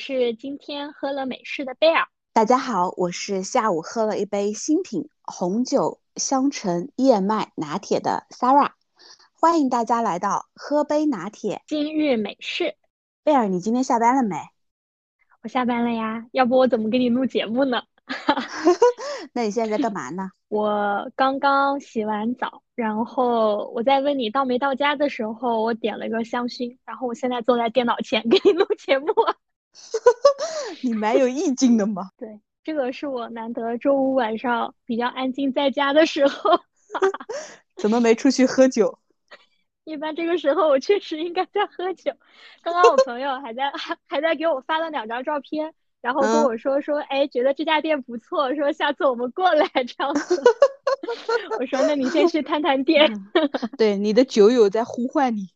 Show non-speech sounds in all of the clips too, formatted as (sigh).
是今天喝了美式的贝尔。大家好，我是下午喝了一杯新品红酒香橙燕麦拿铁的 Sarah。欢迎大家来到喝杯拿铁今日美式。贝尔，你今天下班了没？我下班了呀，要不我怎么给你录节目呢？(laughs) 那你现在在干嘛呢？(laughs) 我刚刚洗完澡，然后我在问你到没到家的时候，我点了个香薰，然后我现在坐在电脑前 (laughs) 给你录节目。(laughs) 你蛮有意境的嘛。对，这个是我难得周五晚上比较安静在家的时候。(laughs) 怎么没出去喝酒？(laughs) 一般这个时候我确实应该在喝酒。刚刚我朋友还在还还在给我发了两张照片。然后跟我说说，哎，觉得这家店不错，说下次我们过来这样子。我说，那你先去探探店。对，你的酒友在呼唤你。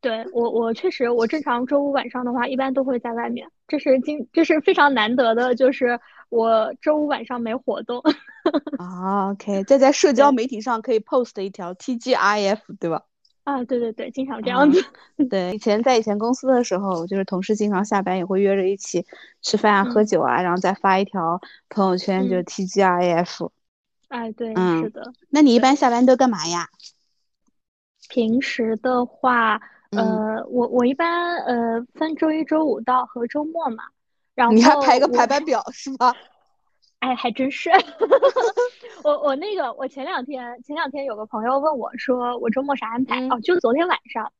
对我，我确实，我正常周五晚上的话，一般都会在外面。这是今，这是非常难得的，就是我周五晚上没活动。啊，(laughs) OK，再在社交媒体上可以 post 一条 TGIF，对吧？啊，对对对，经常这样子。对，以前在以前公司的时候，就是同事经常下班也会约着一起吃饭啊、喝酒啊，然后再发一条朋友圈，就 TGIF。哎，对，是的。那你一般下班都干嘛呀？平时的话，呃，我我一般呃分周一、周五到和周末嘛。然后你还排个排班表是吧？(laughs) 哎，还真是。(laughs) 我我那个，我前两天前两天有个朋友问我，说我周末啥安排？哦，就昨天晚上。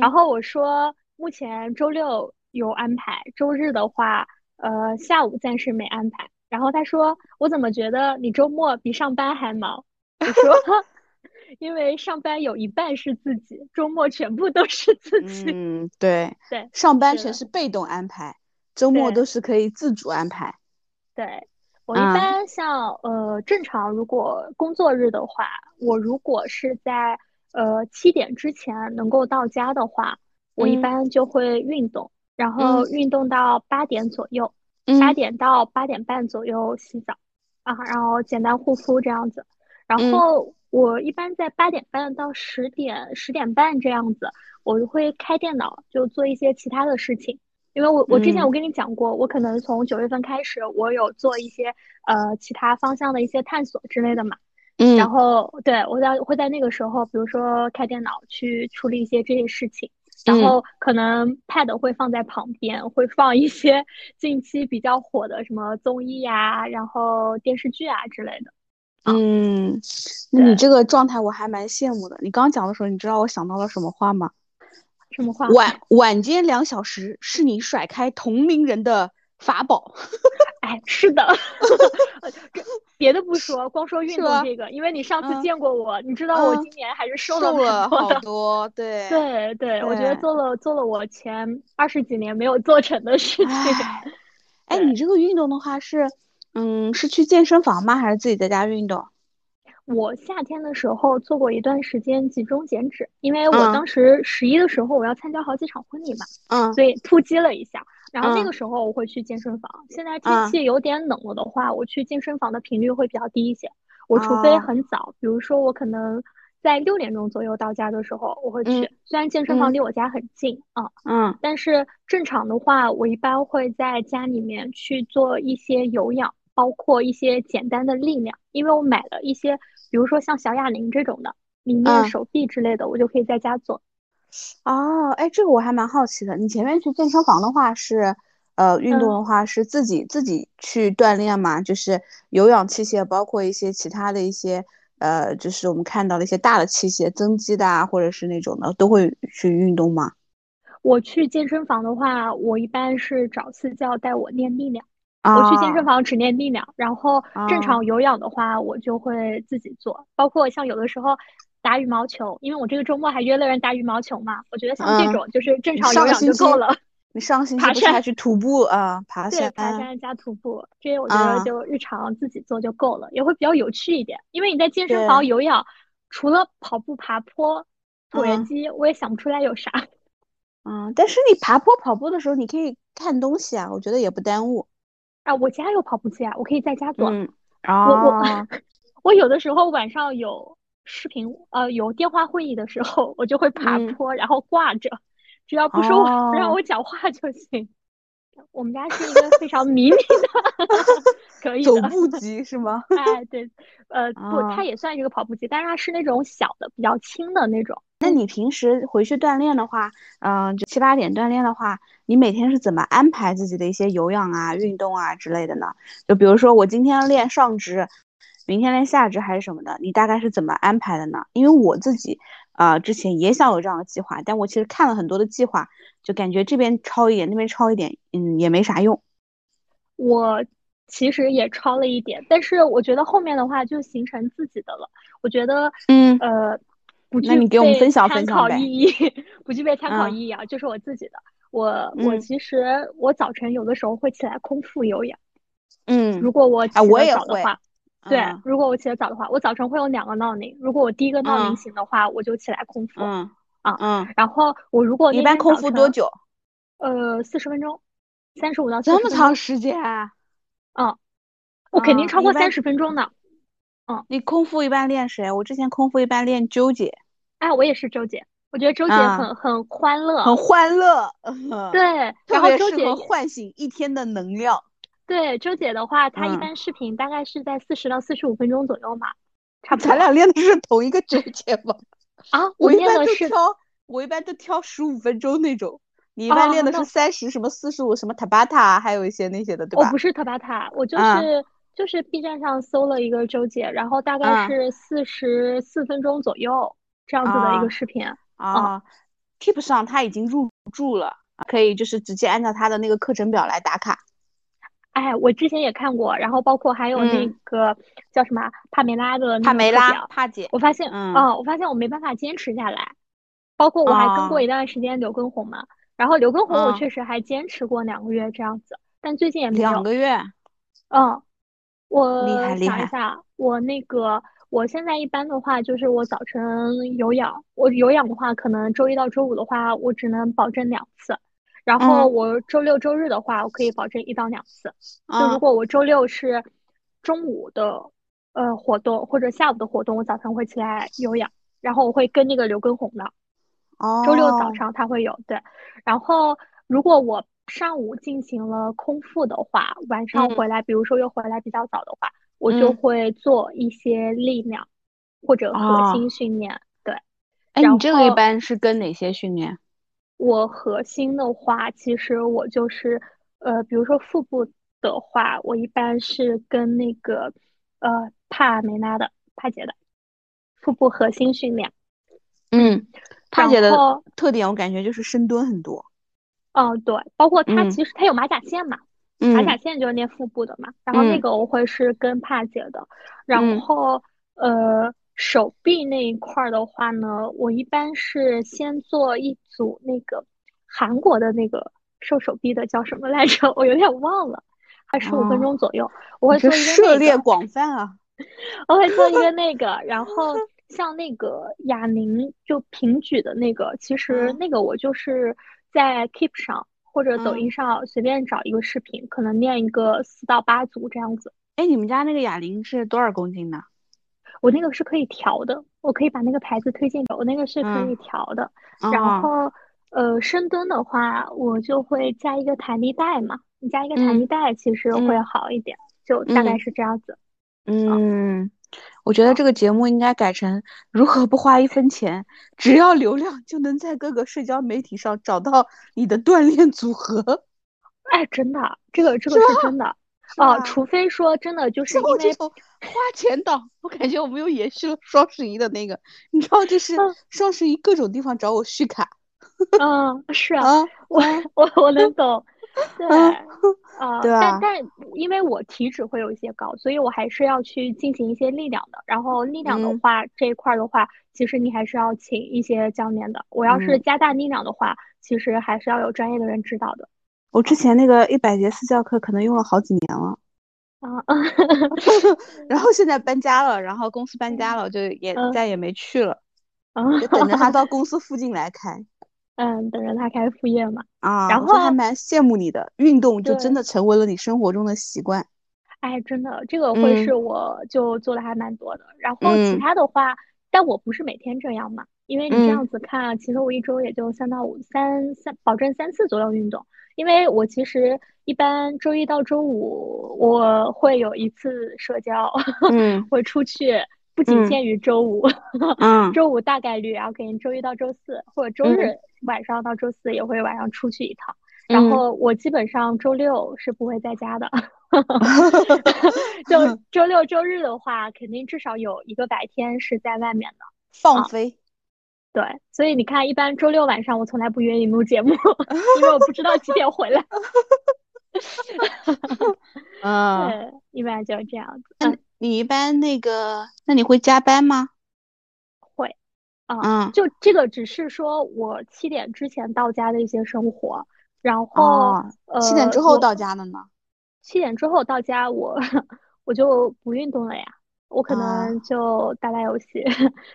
然后我说，目前周六有安排，周日的话，呃，下午暂时没安排。然后他说，我怎么觉得你周末比上班还忙？(laughs) 我说，因为上班有一半是自己，周末全部都是自己。嗯，对对，上班全是被动安排，周末都是可以自主安排。对。我一般像呃正常，如果工作日的话，我如果是在呃七点之前能够到家的话，我一般就会运动，然后运动到八点左右，八点到八点半左右洗澡，啊，然后简单护肤这样子，然后我一般在八点半到十点十点半这样子，我就会开电脑就做一些其他的事情。因为我我之前我跟你讲过，我可能从九月份开始，我有做一些呃其他方向的一些探索之类的嘛。嗯。然后对我在会在那个时候，比如说开电脑去处理一些这些事情，然后可能 pad 会放在旁边，会放一些 (laughs) 近期比较火的什么综艺呀，然后电视剧啊之类的。嗯，那你这个状态我还蛮羡慕的。你刚讲的时候，你知道我想到了什么话吗？什么话？晚晚间两小时是你甩开同龄人的法宝。(laughs) 哎，是的，(laughs) 别的不说，光说运动这个，因为你上次见过我，你知道我今年还是瘦了好多。(laughs) 对对对，我觉得做了做了我前二十几年没有做成的事情。哎，你这个运动的话是，嗯，是去健身房吗？还是自己在家运动？我夏天的时候做过一段时间集中减脂，因为我当时十一的时候我要参加好几场婚礼嘛，嗯，所以突击了一下。然后那个时候我会去健身房。现在天气有点冷了的话，我去健身房的频率会比较低一些。我除非很早，比如说我可能在六点钟左右到家的时候，我会去。虽然健身房离我家很近啊，嗯，但是正常的话，我一般会在家里面去做一些有氧，包括一些简单的力量，因为我买了一些。比如说像小哑铃这种的，里面手臂之类的，我就可以在家做。哦，哎，这个我还蛮好奇的。你前面去健身房的话是，呃，运动的话是自己自己去锻炼吗？就是有氧器械，包括一些其他的一些，呃，就是我们看到的一些大的器械，增肌的啊，或者是那种的，都会去运动吗？我去健身房的话，我一般是找私教带我练力量。我去健身房只练力量，然后正常有氧的话，我就会自己做。包括像有的时候打羽毛球，因为我这个周末还约了人打羽毛球嘛。我觉得像这种就是正常有氧就够了。你上个星期不是还去徒步啊？爬山。对，爬山加徒步，这些我觉得就日常自己做就够了，也会比较有趣一点。因为你在健身房有氧，除了跑步、爬坡、椭圆机，我也想不出来有啥。嗯，但是你爬坡、跑步的时候，你可以看东西啊，我觉得也不耽误。啊，我家有跑步机啊，我可以在家做。嗯，我我 (laughs) 我有的时候晚上有视频呃有电话会议的时候，我就会爬坡，然后挂着，只要不说不让我讲话就行。我们家是一个非常迷你的，(laughs) 可以走步机是吗？(laughs) 哎，对，呃，不，它也算一个跑步机，但是它是那种小的、比较轻的那种。那你平时回去锻炼的话，嗯，就七八点锻炼的话，你每天是怎么安排自己的一些有氧啊、运动啊之类的呢？就比如说我今天练上肢，明天练下肢还是什么的，你大概是怎么安排的呢？因为我自己，呃，之前也想有这样的计划，但我其实看了很多的计划，就感觉这边抄一点，那边抄一点，嗯，也没啥用。我其实也抄了一点，但是我觉得后面的话就形成自己的了。我觉得，嗯，呃。不具备参考意义，不具备参考意义啊！就是我自己的，我我其实我早晨有的时候会起来空腹有氧，嗯，如果我起得早的话，对，如果我起得早的话，我早晨会有两个闹铃，如果我第一个闹铃醒的话，我就起来空腹，嗯啊嗯，然后我如果一般空腹多久？呃，四十分钟，三十五到这么长时间？嗯，我肯定超过三十分钟的。嗯，你空腹一般练谁？我之前空腹一般练周姐。哎，我也是周姐，我觉得周姐很很欢乐，很欢乐。对，(laughs) 然后周姐唤醒一天的能量。对，周姐的话，她一般视频大概是在四十到四十五分钟左右嘛，差不多。咱俩练的是同一个周姐吗？啊，我一般都挑，我一般都挑十五分钟那种。你一般练的是三十什么四十五什么塔巴塔，还有一些那些的，对吧？我不是塔巴塔，我就是。就是 B 站上搜了一个周姐，然后大概是四十四分钟左右这样子的一个视频啊。Keep 上他已经入驻了，可以就是直接按照他的那个课程表来打卡。哎，我之前也看过，然后包括还有那个叫什么帕梅拉的帕梅拉帕姐，我发现，嗯，我发现我没办法坚持下来。包括我还跟过一段时间刘畊宏嘛，然后刘畊宏我确实还坚持过两个月这样子，但最近也没有两个月，嗯。我想一下，我那个，我现在一般的话就是我早晨有氧，我有氧的话，可能周一到周五的话，我只能保证两次，然后我周六周日的话，我可以保证一到两次。就如果我周六是中午的呃活动或者下午的活动，我早晨会起来有氧，然后我会跟那个刘畊宏的，哦，周六早上他会有对，然后如果我。上午进行了空腹的话，晚上回来，比如说又回来比较早的话，我就会做一些力量或者核心训练。对，哎，你这个一般是跟哪些训练？我核心的话，其实我就是呃，比如说腹部的话，我一般是跟那个呃帕梅拉的帕姐的腹部核心训练。嗯，帕姐的特点我感觉就是深蹲很多。哦，对，包括她其实她有马甲线嘛，马甲线就是练腹部的嘛，然后那个我会是跟帕姐的，然后呃手臂那一块的话呢，我一般是先做一组那个韩国的那个瘦手臂的叫什么来着，(laughs) 我有点忘了，还十五分钟左右，(laughs) 我会做一个涉猎广泛啊，我会做一个那个，然后像那个哑铃就平举的那个，其实那个我就是。在 Keep 上或者抖音上随便找一个视频，可能练一个四到八组这样子。哎，你们家那个哑铃是多少公斤的？我那个是可以调的，我可以把那个牌子推荐给我那个是可以调的。然后，呃，深蹲的话，我就会加一个弹力带嘛，你加一个弹力带其实会好一点，就大概是这样子。嗯。我觉得这个节目应该改成如何不花一分钱，只要流量就能在各个社交媒体上找到你的锻炼组合。哎，真的，这个这个是真的哦。除非说真的就是因为花钱党，我感觉我们又延续了双十一的那个，你知道，就是双十一各种地方找我续卡。嗯，是啊，(laughs) 我我我能懂。(laughs) 对，啊，但但因为我体脂会有一些高，所以我还是要去进行一些力量的。然后力量的话，这一块的话，其实你还是要请一些教练的。我要是加大力量的话，其实还是要有专业的人指导的。我之前那个一百节私教课可能用了好几年了，啊，(laughs) 然后现在搬家了，然后公司搬家了，就也再也没去了，(laughs) 就等着他到公司附近来开。嗯，等着他开副业嘛。啊，然后还蛮羡慕你的，运动就真的成为了你生活中的习惯。(laughs) 哎，真的，这个会是我就做的还蛮多的。然后其他的话，但我不是每天这样嘛。因为你这样子看啊，其实我一周也就三到五三三，保证三次左右运动。因为我其实一般周一到周五我会有一次社交，(laughs) 嗯，会出去，不仅限于周五，嗯，(laughs) 周五大概率，然后可能周一到周四或者周日晚上到周四也会晚上出去一趟。然后我基本上周六是不会在家的，(laughs) 就周六周日的话，肯定至少有一个白天是在外面的放。飞。对，所以你看，一般周六晚上我从来不约你录节目，(laughs) 因为我不知道几点回来。(laughs) 嗯，对，一般就是这样子。嗯，你一般那个，那你会加班吗？会。嗯，就这个只是说我七点之前到家的一些生活。然后，呃，七点之后到家的呢？七点之后到家，(laughs) 我我就不运动了呀。我可能就打打游戏、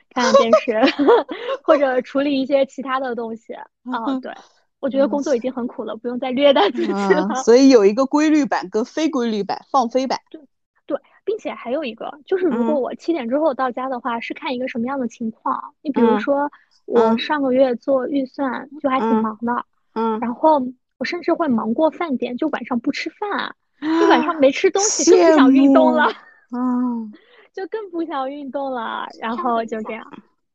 看 (laughs) 看电 (laughs) 视，(laughs) 或者处理一些其他的东西。啊，对，我觉得工作已经很苦了，不用再虐待自己了。所以有一个规律版跟非规律版，放飞版。对对，并且还有一个就是，如果我七点之后到家的话，是看一个什么样的情况。你比如说，我上个月做预算就还挺忙的。嗯，然后我甚至会忙过饭点，就晚上不吃饭，就晚上没吃东西，就不想运动了，嗯，就更不想运动了，然后就这样，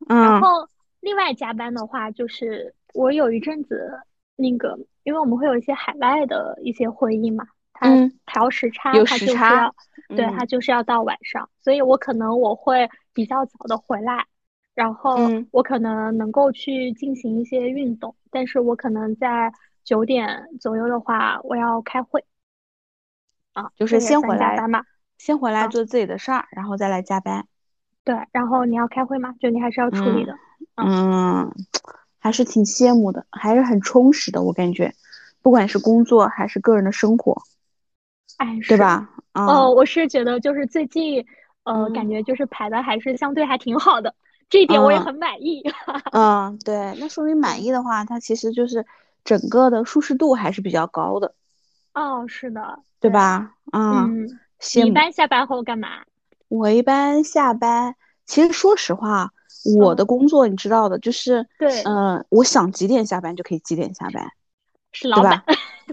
嗯，然后另外加班的话，就是我有一阵子那个，因为我们会有一些海外的一些会议嘛，它调时差，它就是要，对，它就是要到晚上，所以我可能我会比较早的回来。然后我可能能够去进行一些运动，但是我可能在九点左右的话，我要开会。啊，就是先回来嘛，先回来做自己的事儿，然后再来加班。对，然后你要开会吗，就你还是要处理的。嗯，还是挺羡慕的，还是很充实的，我感觉，不管是工作还是个人的生活，哎，对吧？哦，我是觉得就是最近，呃，感觉就是排的还是相对还挺好的。这一点我也很满意。(laughs) 嗯，对，那说明满意的话，它其实就是整个的舒适度还是比较高的。哦，是的，对吧？嗯，你一般下班后干嘛？我一般下班，其实说实话，我的工作你知道的，就是对，嗯，我想几点下班就可以几点下班，是老板。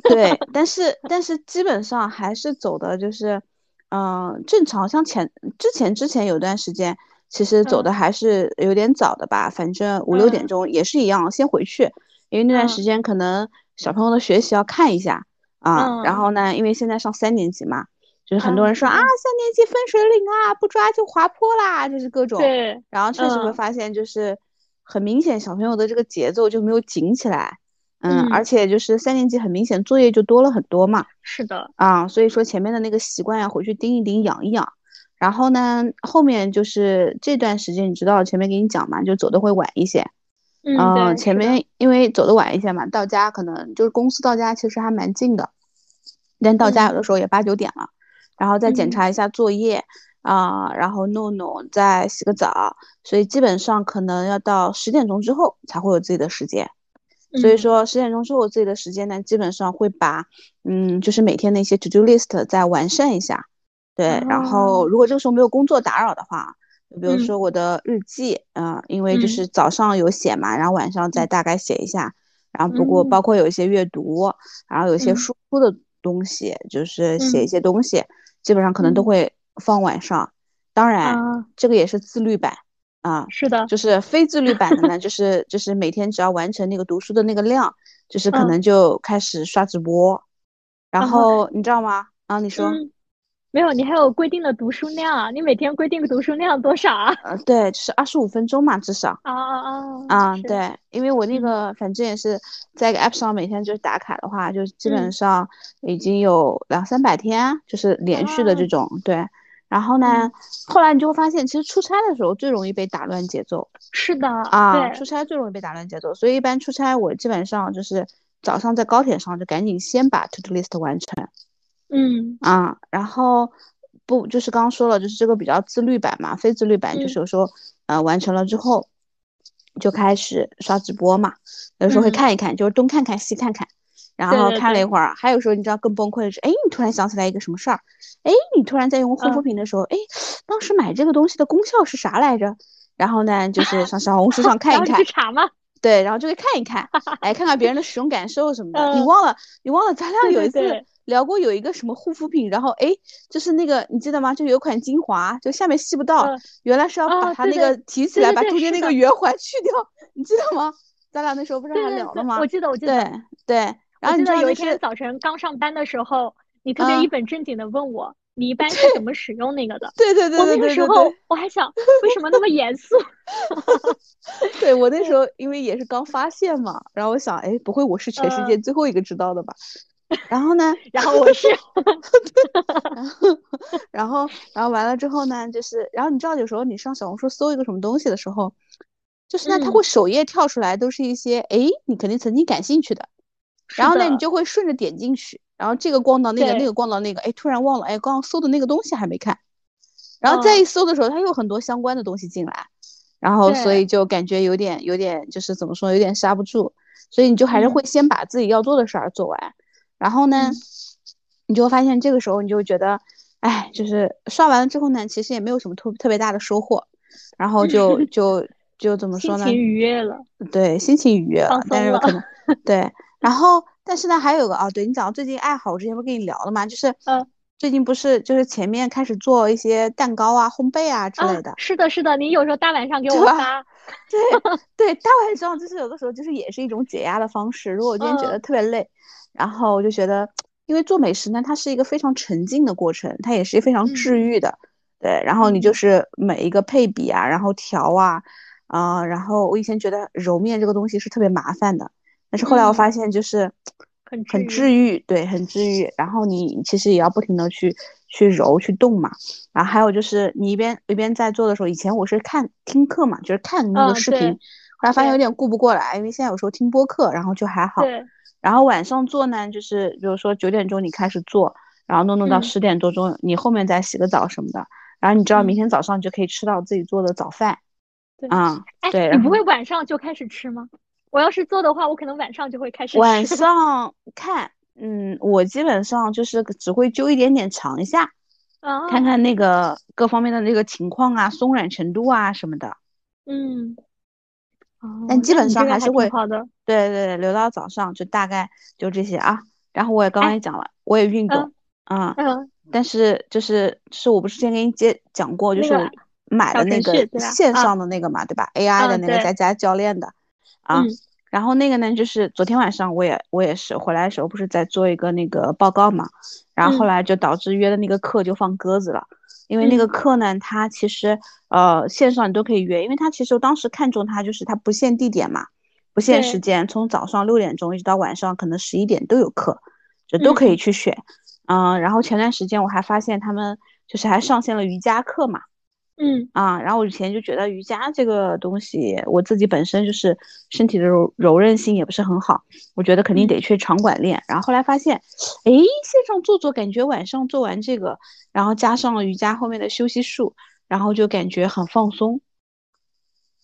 对，(laughs) 但是但是基本上还是走的就是，嗯，正常。像前之前之前有段时间。其实走的还是有点早的吧，反正五六点钟也是一样，先回去，因为那段时间可能小朋友的学习要看一下啊。然后呢，因为现在上三年级嘛，就是很多人说啊，三年级分水岭啊，不抓就滑坡啦，就是各种。对。然后确实会发现，就是很明显小朋友的这个节奏就没有紧起来，嗯，而且就是三年级很明显作业就多了很多嘛。是的。啊，所以说前面的那个习惯要，回去盯一盯，养一养。然后呢，后面就是这段时间，你知道前面给你讲嘛，就走的会晚一些。嗯，前面因为走的晚一些嘛，到家可能就是公司到家其实还蛮近的，但到家有的时候也八九点了，然后再检查一下作业啊，然后弄弄，再洗个澡，所以基本上可能要到十点钟之后才会有自己的时间。所以说十点钟之后自己的时间呢，基本上会把嗯，就是每天的一些 to do list 再完善一下。对，然后如果这个时候没有工作打扰的话，就比如说我的日记，嗯，因为就是早上有写嘛，然后晚上再大概写一下，然后不过包括有一些阅读，然后有一些输出的东西，就是写一些东西，基本上可能都会放晚上。当然，这个也是自律版啊，是的，就是非自律版的呢，就是就是每天只要完成那个读书的那个量，就是可能就开始刷直播，然后你知道吗？啊，你说。没有，你还有规定的读书量啊？你每天规定的读书量多少啊？呃，对，就是二十五分钟嘛，至少。啊啊啊！啊，对，因为我那个反正也是在一个 app 上，每天就是打卡的话，就基本上已经有两三百天，就是连续的这种。对。然后呢，后来你就会发现，其实出差的时候最容易被打乱节奏。是的。啊，出差最容易被打乱节奏，所以一般出差我基本上就是早上在高铁上就赶紧先把 to do list 完成。嗯啊，然后不就是刚刚说了，就是这个比较自律版嘛，非自律版就是有时候呃完成了之后就开始刷直播嘛，有时候会看一看，就是东看看西看看，然后看了一会儿，还有时候你知道更崩溃的是，哎，你突然想起来一个什么事儿，哎，你突然在用护肤品的时候，哎，当时买这个东西的功效是啥来着？然后呢，就是上小红书上看一 (laughs) 看，去查吗？(laughs) 对，然后就会看一看，哎，看看别人的使用感受什么的。你忘了，你忘了，咱俩有一次聊过有一个什么护肤品，然后哎，就是那个你记得吗？就有款精华，就下面吸不到，原来是要把它那个提起来，把中间那个圆环去掉，你记得吗？咱俩那时候不是还聊了吗？我记得，我记得。对对，然后你知道有一天早晨刚上班的时候，你特别一本正经的问我。你一般是怎么使用那个的？对对对对对。我那个时候我还想，为什么那么严肃？(laughs) 对我那时 (laughs) 候因为也是刚发现嘛，然后我想，哎，不会我是全世界最后一个知道的吧？然后呢？(laughs) 然后我是。然后，然后，然后完了之后呢，就是，然后你知道，有时候你上小红书搜一个什么东西的时候，就是呢，它会首页跳出来都是一些，哎，你肯定曾经感兴趣的，然后呢，你就会顺着点进去。然后这个逛到那个，那个逛到那个，哎，突然忘了，哎，刚刚搜的那个东西还没看，然后再一搜的时候，它又很多相关的东西进来，然后所以就感觉有点有点就是怎么说，有点刹不住，所以你就还是会先把自己要做的事儿做完，然后呢，你就会发现这个时候你就觉得，哎，就是刷完了之后呢，其实也没有什么特特别大的收获，然后就 (laughs) 就就怎么说呢？心情愉悦了，对，心情愉悦了，但是可能 (laughs) 对，然后。但是呢，还有个啊，对你讲到最近爱好，我之前不跟你聊了吗？就是嗯，最近不是就是前面开始做一些蛋糕啊、烘焙啊之类的。是的，是的，你有时候大晚上给我发。(laughs) 对对，大晚上就是有的时候就是也是一种解压的方式。如果我今天觉得特别累，然后我就觉得，因为做美食呢，它是一个非常沉浸的过程，它也是非常治愈的。对，然后你就是每一个配比啊，然后调啊，啊，然后我以前觉得揉面这个东西是特别麻烦的。但是后来我发现，就是很很治愈，对，很治愈。然后你其实也要不停的去去揉去动嘛。然后还有就是你一边一边在做的时候，以前我是看听课嘛，就是看那个视频。后来发现有点顾不过来，因为现在有时候听播客，然后就还好。然后晚上做呢，就是比如说九点钟你开始做，然后弄弄到十点多钟，你后面再洗个澡什么的。然后你知道明天早上就可以吃到自己做的早饭。对啊，对。你不会晚上就开始吃吗？我要是做的话，我可能晚上就会开始吃。晚 (laughs) 上看，嗯，我基本上就是只会揪一点点尝一下，看看那个各方面的那个情况啊，松软程度啊什么的。嗯，哦但基本上还是会好的。对对对，留到早上就大概就这些啊。然后我也刚刚也讲了，我也运动，嗯嗯，但是就是是我不是之前给你接讲过，就是买的那个线上的那个嘛，对吧？AI 的那个在家教练的。啊，然后那个呢，就是昨天晚上我也我也是回来的时候不是在做一个那个报告嘛，然后后来就导致约的那个课就放鸽子了，因为那个课呢，它其实呃线上你都可以约，因为它其实我当时看中它就是它不限地点嘛，不限时间，从早上六点钟一直到晚上可能十一点都有课，就都可以去选，嗯，然后前段时间我还发现他们就是还上线了瑜伽课嘛。嗯啊，然后我以前就觉得瑜伽这个东西，我自己本身就是身体的柔柔韧性也不是很好，我觉得肯定得去场馆练。然后后来发现，哎，线上做做，感觉晚上做完这个，然后加上了瑜伽后面的休息术，然后就感觉很放松。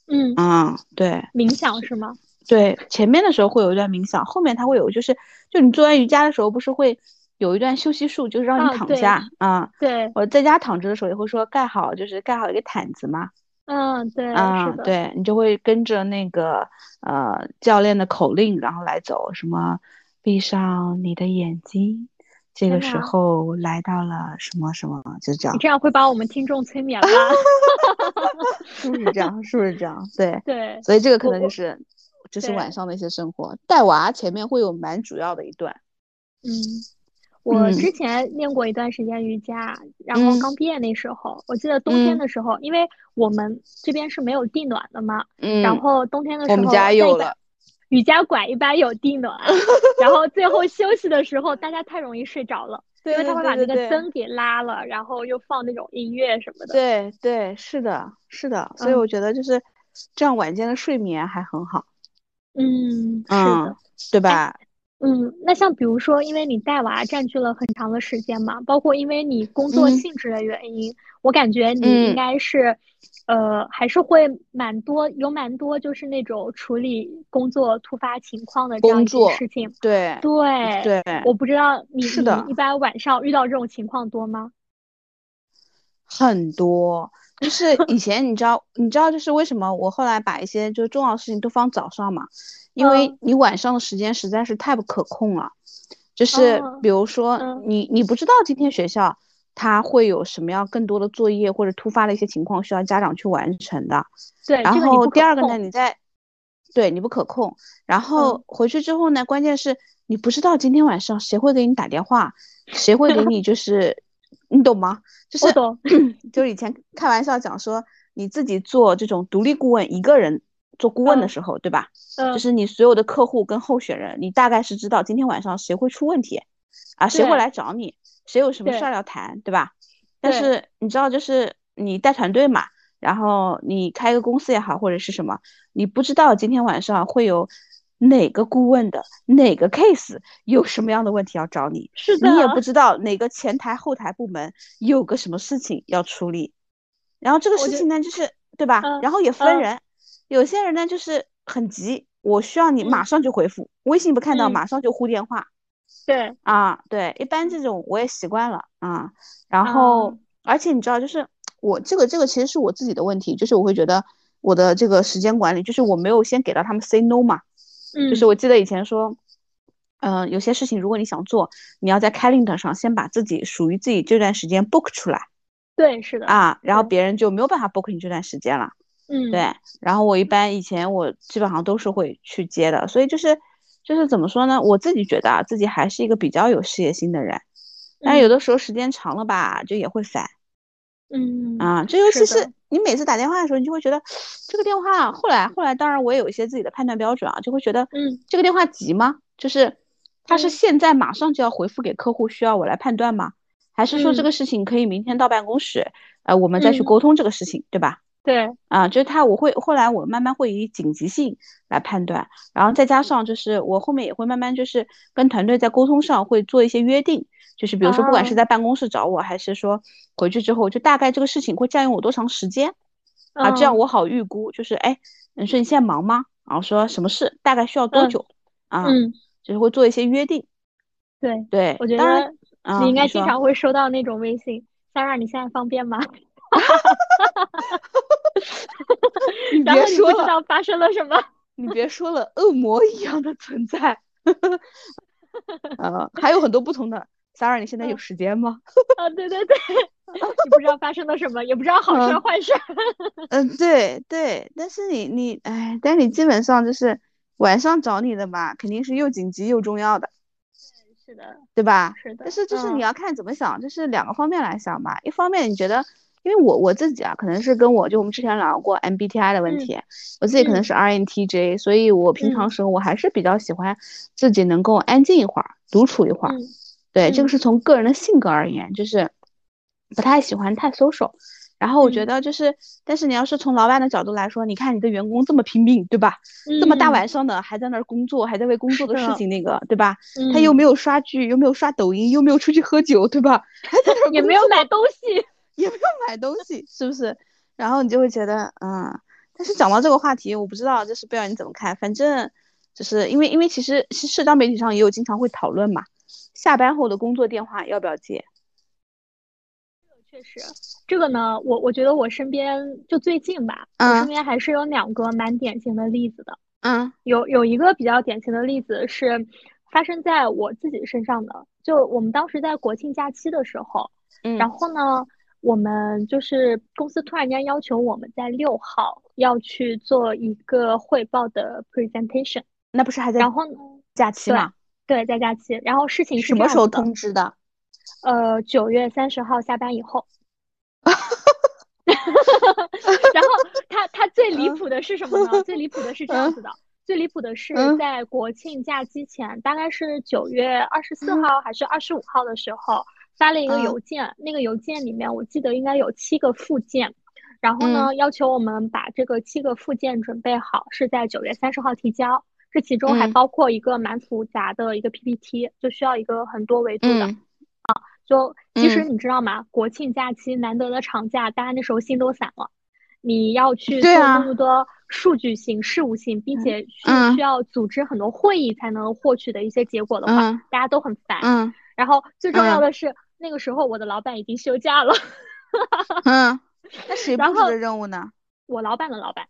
嗯啊，对，冥想是吗？对，前面的时候会有一段冥想，后面它会有，就是就你做完瑜伽的时候，不是会。有一段休息术，就是让你躺下啊。对，我在家躺着的时候也会说盖好，就是盖好一个毯子嘛。嗯，对，嗯，对你就会跟着那个呃教练的口令，然后来走，什么闭上你的眼睛，这个时候来到了什么什么，就这样。你这样会把我们听众催眠吗？(laughs) 是不是这样？是不是这样？对对，所以这个可能就是就是晚上的一些生活。带娃前面会有蛮主要的一段，嗯。我之前练过一段时间瑜伽，然后刚毕业那时候，我记得冬天的时候，因为我们这边是没有地暖的嘛，然后冬天的时候，我们家有了瑜伽馆，一般有地暖，(laughs) 然后最后休息的时候，大家太容易睡着了，因为他会把那个灯给拉了，然后又放那种音乐什么的。对对，是的，是的，所以我觉得就是这样，晚间的睡眠还很好。嗯，是的，对吧？嗯，那像比如说，因为你带娃占据了很长的时间嘛，包括因为你工作性质的原因，我感觉你应该是，呃，还是会蛮多，有蛮多就是那种处理工作突发情况的这样一些事情。对对对，我不知道你是的，一般晚上遇到这种情况多吗？很多，就是以前你知道，你知道就是为什么我后来把一些就重要的事情都放早上嘛？因为你晚上的时间实在是太不可控了。就是比如说你你不知道今天学校他会有什么样更多的作业或者突发的一些情况需要家长去完成的。对，然后第二个呢，你在对你不可控，然后回去之后呢，关键是你不知道今天晚上谁会给你打电话，谁会给你就是你懂吗？就是懂，(clears throat) 就是以前开玩笑讲说你自己做这种独立顾问一个人。做顾问的时候，对吧？嗯，就是你所有的客户跟候选人，你大概是知道今天晚上谁会出问题，啊，谁会来找你，谁有什么事儿要谈，对吧？但是你知道，就是你带团队嘛，然后你开个公司也好，或者是什么，你不知道今天晚上会有哪个顾问的哪个 case 有什么样的问题要找你，是的，你也不知道哪个前台后台部门有个什么事情要处理，然后这个事情呢，就是对吧？然后也分人。有些人呢，就是很急，我需要你马上就回复，微信不看到马上就呼电话。对啊，对，一般这种我也习惯了啊。然后，而且你知道，就是我这个这个其实是我自己的问题，就是我会觉得我的这个时间管理，就是我没有先给到他们 say no 嘛。嗯。就是我记得以前说，嗯，有些事情如果你想做，你要在 calendar 上先把自己属于自己这段时间 book 出来。对，是的。啊，然后别人就没有办法 book 你这段时间了。嗯，对，然后我一般以前我基本上都是会去接的，所以就是就是怎么说呢？我自己觉得啊，自己还是一个比较有事业心的人，但有的时候时间长了吧，就也会烦。嗯啊，这尤其是你每次打电话的时候，你就会觉得这个电话后来后来，当然我也有一些自己的判断标准啊，就会觉得嗯，这个电话急吗？就是他是现在马上就要回复给客户，需要我来判断吗？还是说这个事情可以明天到办公室，呃，我们再去沟通这个事情，对吧？对啊，就是他，我会后来我慢慢会以紧急性来判断，然后再加上就是我后面也会慢慢就是跟团队在沟通上会做一些约定，就是比如说不管是在办公室找我，还是说回去之后，就大概这个事情会占用我多长时间啊，这样我好预估。就是哎，你说你现在忙吗？然后说什么事，大概需要多久啊？嗯，就是会做一些约定。对对，我觉得你应该经常会收到那种微信，Sarah，你现在方便吗？(laughs) (laughs) (laughs) 哈哈哈哈哈！(laughs) 你别说了，发生了什么？(laughs) 你别说了，恶魔一样的存在。呃，还有很多不同的。Sarah，你现在有时间吗？(laughs) 啊，对对对，你不知道发生了什么，也不知道好事坏事。嗯，对对，但是你你哎，但是你基本上就是晚上找你的吧，肯定是又紧急又重要的。是的，对吧？是的。但是就是你要看怎么想，就是两个方面来想吧。一方面你觉得。因为我我自己啊，可能是跟我就我们之前聊过 MBTI 的问题，我自己可能是 INTJ，所以我平常时候我还是比较喜欢自己能够安静一会儿，独处一会儿。对，这个是从个人的性格而言，就是不太喜欢太 social。然后我觉得就是，但是你要是从老板的角度来说，你看你的员工这么拼命，对吧？这么大晚上的还在那儿工作，还在为工作的事情那个，对吧？他又没有刷剧，又没有刷抖音，又没有出去喝酒，对吧？还在那儿也没有买东西。也不用买东西，是不是？然后你就会觉得，嗯。但是讲到这个话题，我不知道，就是不知道你怎么看。反正就是因为，因为其实社交媒体上也有经常会讨论嘛，下班后的工作电话要不要接？确实，这个呢，我我觉得我身边就最近吧，我身边还是有两个蛮典型的例子的。嗯，有有一个比较典型的例子是发生在我自己身上的，就我们当时在国庆假期的时候。嗯然后呢，我们就是公司突然间要求我们在六号要去做一个汇报的 presentation，那不是还在然后呢假期吗？对，在假期。然后事情是什么时候通知的？呃，九月三十号下班以后。(laughs) 然后他他最离谱的是什么呢？最离谱的是 (laughs) 这样子的，最离谱的是在国庆假期前，大概是九月二十四号还是二十五号的时候。发了一个邮件，那个邮件里面我记得应该有七个附件，然后呢要求我们把这个七个附件准备好，是在九月三十号提交。这其中还包括一个蛮复杂的一个 PPT，就需要一个很多维度的啊。就其实你知道吗？国庆假期难得的长假，大家那时候心都散了。你要去做那么多数据性、事务性，并且需需要组织很多会议才能获取的一些结果的话，大家都很烦。嗯。然后最重要的是，那个时候我的老板已经休假了。(laughs) 嗯，那谁布置的任务呢？我老板的老板，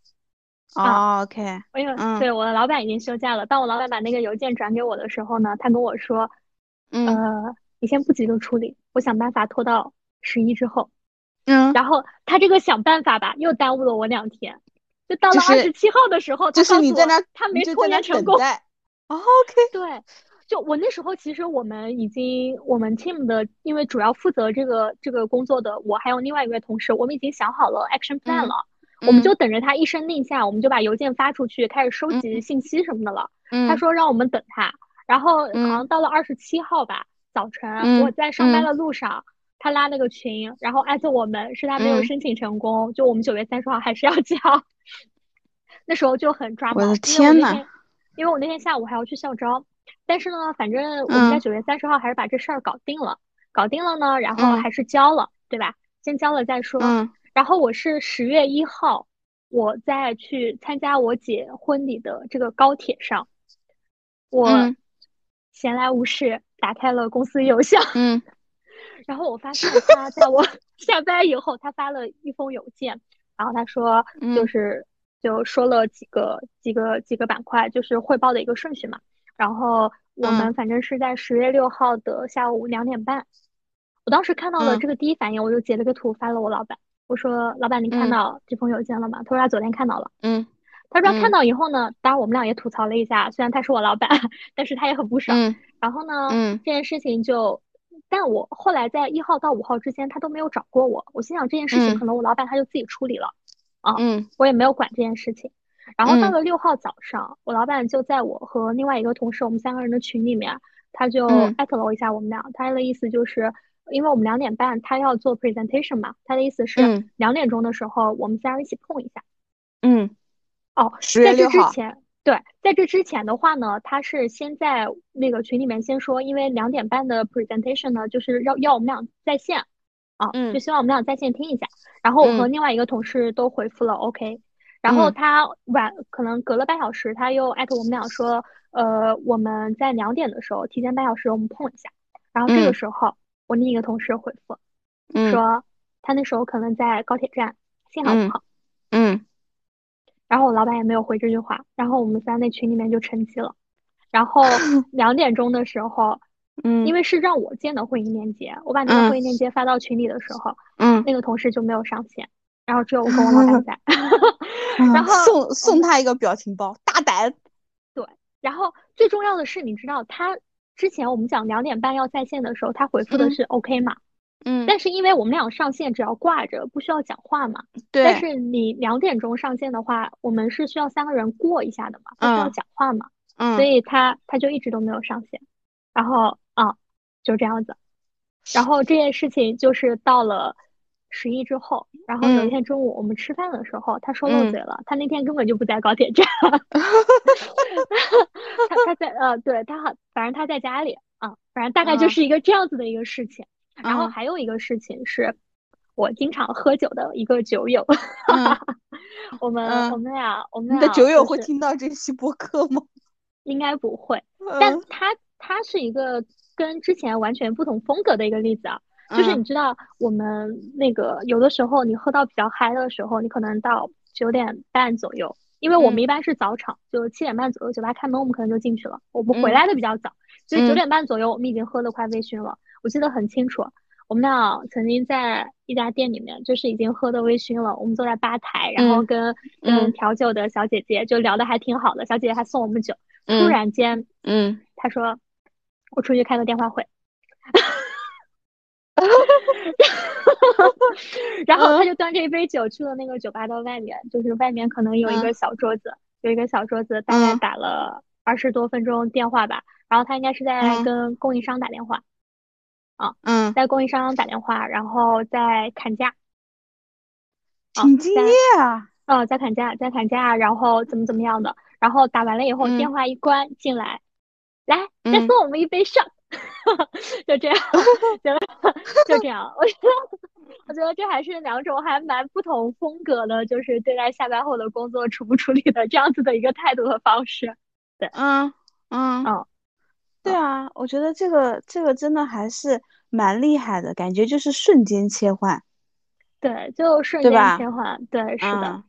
哦，OK，因为嗯对我的老板已经休假了。当我老板把那个邮件转给我的时候呢，他跟我说，嗯呃，你先不急着处理，我想办法拖到十一之后。嗯，然后他这个想办法吧，又耽误了我两天。就到了二十七号的时候，他就是你在那，他没拖延成功。OK，对，就我那时候其实我们已经我们 team 的，因为主要负责这个这个工作的我还有另外一位同事，我们已经想好了 action plan 嗯了，我们嗯就等着他一声令下，我们就把邮件发出去，开始收集嗯信息什么的了。他嗯说让我们等他，然后好嗯像到了二十七号吧，早晨嗯我在上班嗯的路上。他拉了个群，然后艾特我们，是他没有嗯申请成功，就我们九月三十号还是要交。(laughs) 那时候就很抓我的毛，因为我天呐，因为我那天下午还要去校招，但是呢，反正我们在嗯九月三十号还是把这事儿搞定了，搞定了呢，然后嗯还是交了，对吧？先交了再说。嗯然后我是十月一号，我在去参加我姐婚礼的这个高铁上，我嗯闲来无事打开了公司邮箱，嗯 (laughs) 然后我发现他在我 (laughs) 下班以后，他发了一封邮件，然后他说就嗯是就说了几个几个几个板块，就是汇报的一个顺序嘛。然后我们嗯反正是在十月六号的下午两点半，我当时看到了嗯这个第一反应，我就截了个图发了我老板，我说老板你看嗯到这封邮件了吗？他说他昨天看到了。嗯他说他看嗯到以后呢，当然我们俩也吐槽了一下，虽然他是我老板，但是他也很不爽。嗯然后呢，嗯这件事情就，但我后来在一号到五号之间，他都没有找过我。我心想这件事情嗯可能我老板他就自己处理了，啊，嗯我也没有管这件事情。然后到嗯。了六号早上，我老板就在我和另外一个同事我们三个人的群里面，他就嗯。艾特了我一下我们俩，他的意思就是。因为我们两点半他要做 presentation 嘛，他的意思是嗯。两点钟的时候我们三人一起碰一下。嗯，哦，十月在这，之前，对，在这之前的话呢，他是先在那个群里面先说，因为两点半的 presentation 呢，就是要要我们俩在线。啊，嗯。就希望我们俩在线听一下。然后我和嗯另外一个同事都回复了 OK，然后嗯。他晚可能隔了半小时，他又艾特我们俩说，呃，我们在两点的时候提前半小时我们碰一下。然后这个嗯。时候，我另一个同事回复嗯。说，他那时候可能在高铁站，信号不嗯好。嗯。然后我老板也没有回这句话，然后我们仨那群里面就沉寂了。然后 (laughs) 两点钟的时候，嗯，因为是让我建的会议链接，我把那个嗯。会议链接发到群里的时候，嗯，那个同事就没有上线，然后只有我跟我老板在。(laughs) 然后送送他一个表情包，大胆，对然后最重要的是，你知道他之前我们讲两点半要在线的时候，他回复的嗯是 OK 嘛？嗯，但是因为我们俩上线只要挂着，不需要讲话嘛。对但，是你两点钟上线的话，我们是需要三个人过一下的嘛，不需要嗯讲话嘛。嗯，所以他他就一直都没有上线，然后啊就这样子，然后这件事情就是到了十一之后，然后有一嗯。天中午我们吃饭的时候，他说漏嗯。嘴了，他那天根本就不在高铁站，(laughs) 他他在呃对他好，反正他在家里啊，反正大概就嗯。是一个这样子的一个事情，然后嗯。还有一个事情是。我经常喝酒的一个酒友，嗯。我们嗯我们俩我们你的酒友会听到这期播客吗？(laughs) 应该不会，但嗯他他是一个跟之前完全不同风格的一个例子啊，就是你嗯知道我们那个有的时候你喝到比较嗨的时候，你可能到九点半左右，因为我们嗯。一般是早场，就七点半左右酒吧开门，我们可能就进去了，我们回嗯。来的比较早，所以九嗯。点半左右我们已经喝得快微醺了，我记得很清楚。我们俩曾经在一家店里面，就是已经喝得微醺了。我们坐在吧台，然后嗯。跟嗯。跟调酒的小姐姐就聊得还挺好的，小姐姐还送我们酒。突嗯。然间，嗯。她说：“我出去开个电话会。” (laughs) (laughs) 然后他就端着一杯酒去了那个酒吧的外面，就是外面可能有一个小桌子，有一个小桌子，大概嗯。打了二十多分钟电话吧。然后他应该是在嗯。跟供应商打电话，嗯，在供应商打电话，然后在砍价，啊挺敬在业啊，呃，在砍价，在砍价，然后怎么怎么样的，然后打完了以后，嗯。电话一关进来，来再嗯。送我们一杯 shot，(laughs) (laughs) 就这样，行了就这样，我觉得我觉得这还是两种还蛮不同风格的，就是对待下班后的工作处不处理的这样子的一个态度和方式。对嗯嗯。嗯。对啊，我觉得这个这个真的还是蛮厉害的，感觉就是瞬间切换。对，就瞬间切换，对，是的，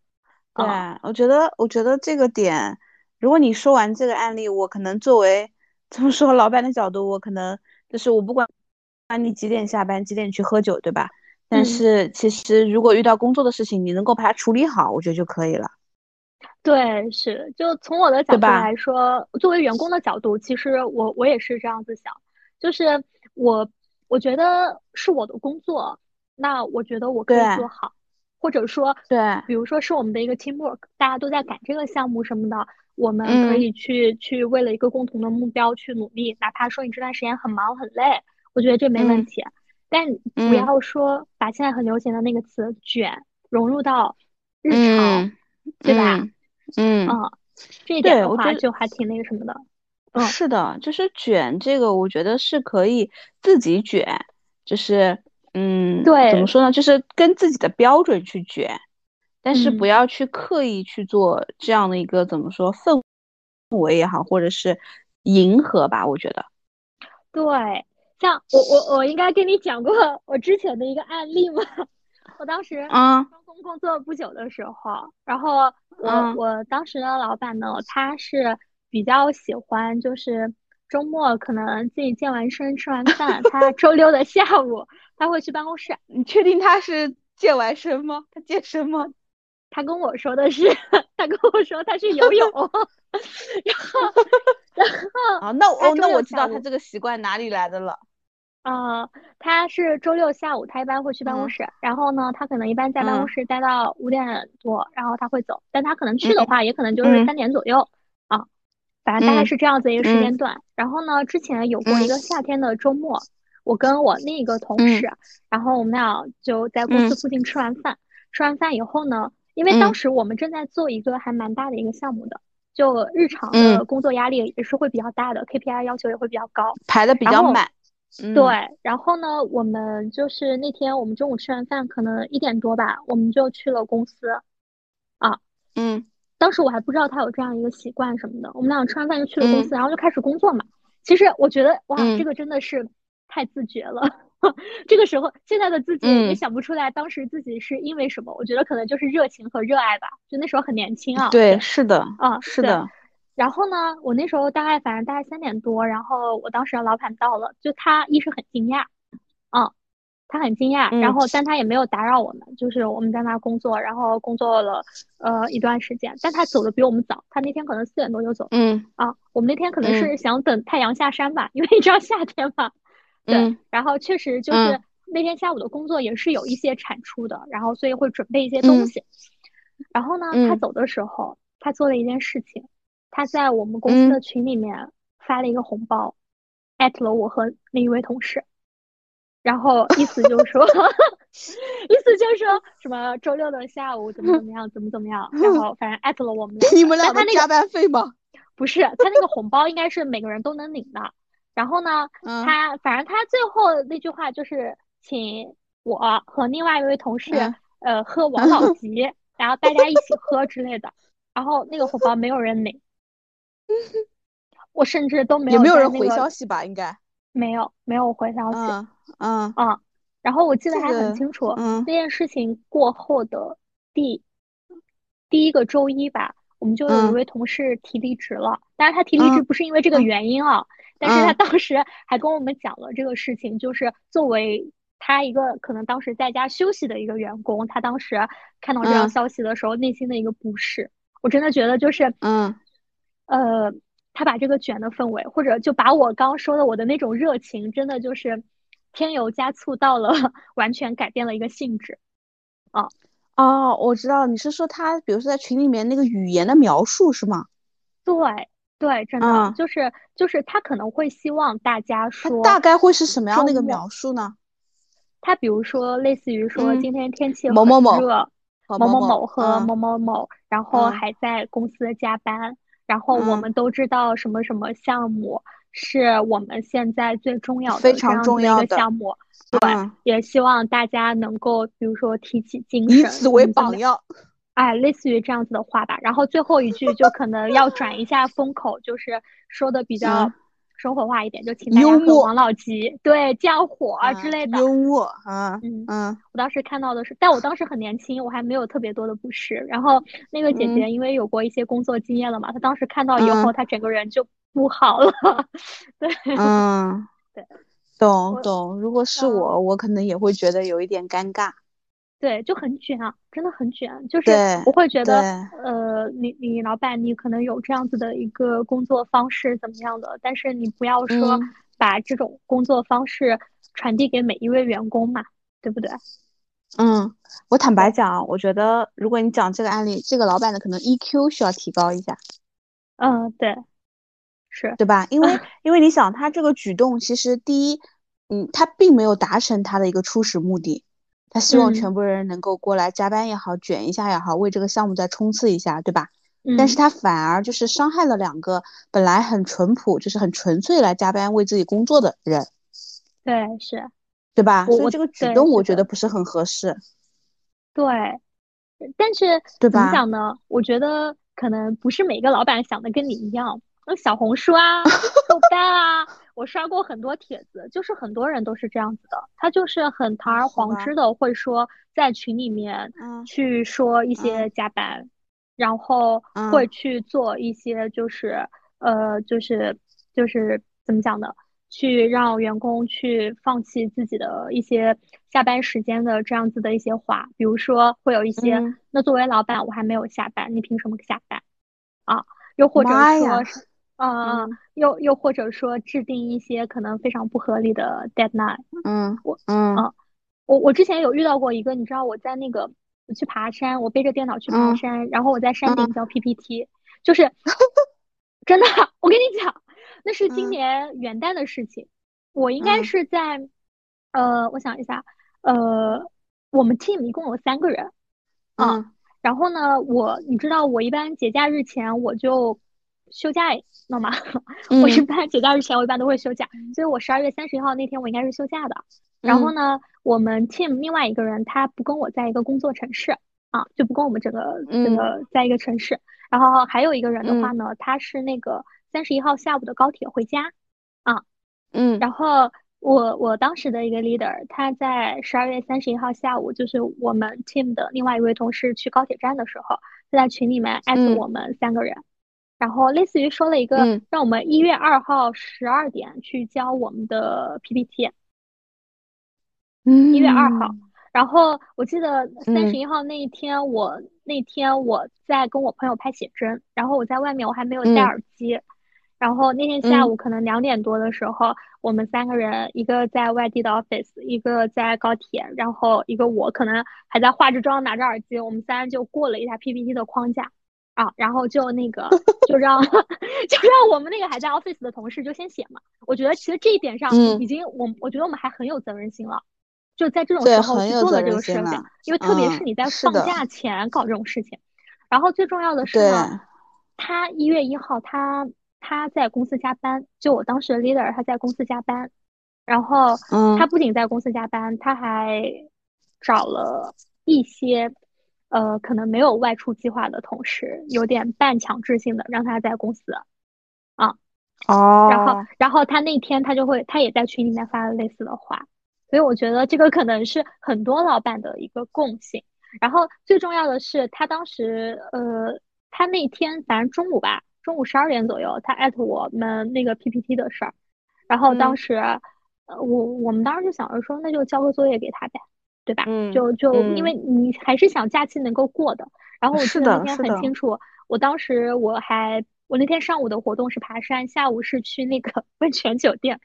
对，我觉得，我觉得这个点，如果你说完这个案例，我可能作为怎么说老板的角度，我可能就是我不管管你几点下班，几点去喝酒，对吧？但是其实如果遇到工作的事情，你能够把它处理好，我觉得就可以了。对，是，就从我的角度来说，作为员工的角度，其实我我也是这样子想，就是我我觉得是我的工作。那我觉得我可以做好，或者说，对，比如说是我们的一个 teamwork，大家都在赶这个项目什么的，我们可以去去为了一个共同的目标去努力，哪怕说你这段时间很忙很累，我觉得这没问题。但不要说把现在很流行的那个词“卷”融入到日常，对吧？嗯嗯，这一点的话就还挺那个什么的。嗯，是的，就是卷这个，我觉得是可以自己卷，就是。嗯，对，怎么说呢？就是跟自己的标准去卷，但是不要去刻意去做这样的一个怎么说氛围也好，或者是迎合吧。我觉得，对，像我我我应该跟你讲过我之前的一个案例吗？(laughs) 我当时啊，刚工工作不久的时候，然后我我当时的老板呢，他是比较喜欢就是。周末可能自己健完身、吃完饭，他周六的下午他会去办公室。你确定他是健完身吗？他健身吗？他跟我说的是，(laughs) 他跟我说他是游泳。(laughs) 然后，然后啊，那我那我知道他这个习惯哪里来的了。啊，他是周六下午，他一般会去办公室。然后呢，他可能一般在办公室待到五点多，然后他会走。但他可能去的话，也可能就是三点左右啊。反正大概是这样子一个时间段，然后呢，之前有过一个夏天的周末，我跟我另一个同事，然后我们俩就在公司附近吃完饭，吃完饭以后呢，因为当时我们正在做一个还蛮大的一个项目的，就日常的工作压力也是会比较大的，KPI 要求也会比较高，排的比较满。对，然后呢，我们就是那天我们中午吃完饭，可能一点多吧，我们就去了公司，啊，嗯。当时我还不知道他有这样一个习惯什么的，我们俩吃完饭就去了公司，然后就开始工作嘛。其实我觉得哇，这个真的是太自觉了。(laughs) 这个时候，现在的自己也想不出来当时自己是因为什么。我觉得可能就是热情和热爱吧，就那时候很年轻啊。对，是的，啊，是的。然后呢，我那时候大概反正大概三点多，然后我当时的老板到了，就他一是很惊讶，嗯。他很惊讶，然后但他也没有打扰我们，就是我们在那工作，然后工作了呃一段时间，但他走的比我们早，他那天可能四点多就走，嗯啊，我们那天可能是想等太阳下山吧，因为你知道夏天嘛，对，然后确实就是那天下午的工作也是有一些产出的，然后所以会准备一些东西，然后呢，他走的时候，他做了一件事情，他在我们公司的群里面发了一个红包，艾特了我和另一位同事。然后意思就是说，(laughs) 意思就是说什么周六的下午怎么怎么样，怎么怎么样，然后反正艾特了我们俩。(laughs) 你们俩的加班费吗？(laughs) 不是，他那个红包应该是每个人都能领的。然后呢，他反正他最后那句话就是请我和另外一位同事呃喝王老 (laughs) 吉，然后大家一起喝之类的。然后那个红包没有人领，(laughs) 我甚至都没有。也没有人回消息吧？应该没有，没有回消息。嗯嗯，然后我记得还很清楚，这件事情过后的第第一个周一吧，我们就有一位同事提离职了。当然他提离职不是因为这个原因啊，但是他当时还跟我们讲了这个事情，就是作为他一个可能当时在家休息的一个员工，他当时看到这条消息的时候内心的一个不适。我真的觉得就是，嗯，呃，他把这个卷的氛围，或者就把我刚刚说的我的那种热情，真的就是。添油加醋到了，完全改变了一个性质。哦哦，我知道你是说他，比如说在群里面那个语言的描述是吗？对对，真的。就是就是他可能会希望大家说，大概会是什么样的一个描述呢？他比如说类似于说今天天气某某某热，某某某和某某某，然后还在公司加班，然后我们都知道什么什么项目。是我们现在最重要的非常重要的项目，对，也希望大家能够，比如说提起精神，以此为榜样，哎，类似于这样子的话吧。然后最后一句就可能要转一下风口，就是说的比较生活化一点，就请大家喝王老吉，对，降火啊之类的。幽默啊，嗯嗯。我当时看到的是，但我当时很年轻，我还没有特别多的不适。然后那个姐姐因为有过一些工作经验了嘛，她当时看到以后，她整个人就不好了。(laughs) 对，嗯，(laughs) 对，懂懂。如果是我，我可能也会觉得有一点尴尬。对，就很卷啊，真的很卷。就是我会觉得，呃，你你老板，你可能有这样子的一个工作方式怎么样的，但是你不要说把这种工作方式传递给每一位员工嘛，对不对？嗯，我坦白讲，我觉得如果你讲这个案例，这个老板的可能 EQ 需要提高一下。嗯，对，是对吧？因为因为你想，他这个举动其实第一，嗯，他并没有达成他的一个初始目的。他希望全部人能够过来加班也好，卷一下也好，为这个项目再冲刺一下，对吧？但是他反而就是伤害了两个本来很淳朴，就是很纯粹来加班为自己工作的人。对，是，对吧？所以这个举动我觉得不是很合适。对，但是怎么讲呢？我觉得可能不是每个老板想的跟你一样。那小红书啊，豆瓣啊。我刷过很多帖子，就是很多人都是这样子的，他就是很堂而皇之的会说在群里面去说一些。加班，然后会去做一些就是呃就是就是怎么讲的，去让员工去放弃自己的一些下班时间的这样子的一些话，比如说会有一些那作为老板我还没有下班，你凭什么下班？啊？又或者说是。啊，又又或者说制定一些可能非常不合理的 deadline。嗯，我嗯啊，我我之前有遇到过一个，你知道我在那个我去爬山，我背着电脑去爬山，然后我在山顶交 PPT，就是 (laughs) 真的，我跟你讲，那是今年元旦的事情，我应该是在呃，我想一下，呃，我们 team 一共有三个人，嗯，然后呢，我你知道我一般节假日前我就。休假，知道吗？我一般节假日前我一般都会休假，所以我十二月三十一号那天我应该是休假的。然后呢，我们 team 另外一个人他不跟我在一个工作城市啊，就不跟我们整个整个在一个城市。然后还有一个人的话呢，他是那个三十一号下午的高铁回家啊。嗯。然后我我当时的一个 leader 他在十二月三十一号下午，就是我们 team 的另外一位同事去高铁站的时候，他在群里面艾特我们三个人。然后类似于说了一个，让我们一月二号十二点去交我们的 PPT。嗯，一月二号。然后我记得三十一号那一天，我那天我在跟我朋友拍写真，然后我在外面我还没有戴耳机。然后那天下午可能两点多的时候，我们三个人，一个在外地的 office，一个在高铁，然后一个我可能还在化着妆拿着耳机，我们三人就过了一下 PPT 的框架。啊，然后就那个，就让 (laughs) 就让我们那个还在 office 的同事就先写嘛。我觉得其实这一点上已经，我我觉得我们还很有责任心了，就在这种时候去做了这个事情，因为特别是你在放假前搞这种事情。然后最重要的是呢，他一月一号他他在公司加班，就我当时的 leader 他在公司加班，然后他不仅在公司加班，他还找了一些。呃，可能没有外出计划的同事，有点半强制性的让他在公司，啊，哦，然后，然后他那天他就会，他也在群里面发了类似的话，所以我觉得这个可能是很多老板的一个共性。然后最重要的是，他当时，呃，他那天反正中午吧，中午十二点左右，他艾特我们那个 PPT 的事儿，然后当时，呃，我我们当时就想着说，那就交个作业给他呗。对吧？嗯，就就因为你还是想假期能够过的。然后我记得那天很清楚，我当时我还我那天上午的活动是爬山，下午是去那个 (laughs) 温泉酒店。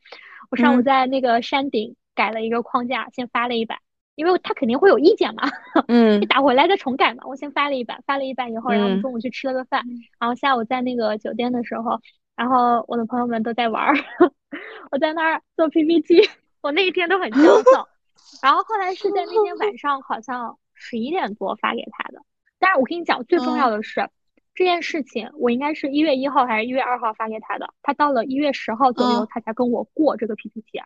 我上午在那个山顶改了一个框架，先发了一版，因为他肯定会有意见嘛。(laughs) 嗯，你打回来再重改嘛。我先发了一版，发了一版以后，然后我们中午去吃了个饭，然后下午在那个酒店的时候，然后我的朋友们都在玩儿，(laughs) 我在那儿做 PPT，我那一天都很焦躁。然后后来是在那天晚上，好像十一点多发给他的。但是我跟你讲，最重要的是这件事情，我应该是一月一号还是一月二号发给他的。他到了一月十号左右，他才跟我过这个 PPT，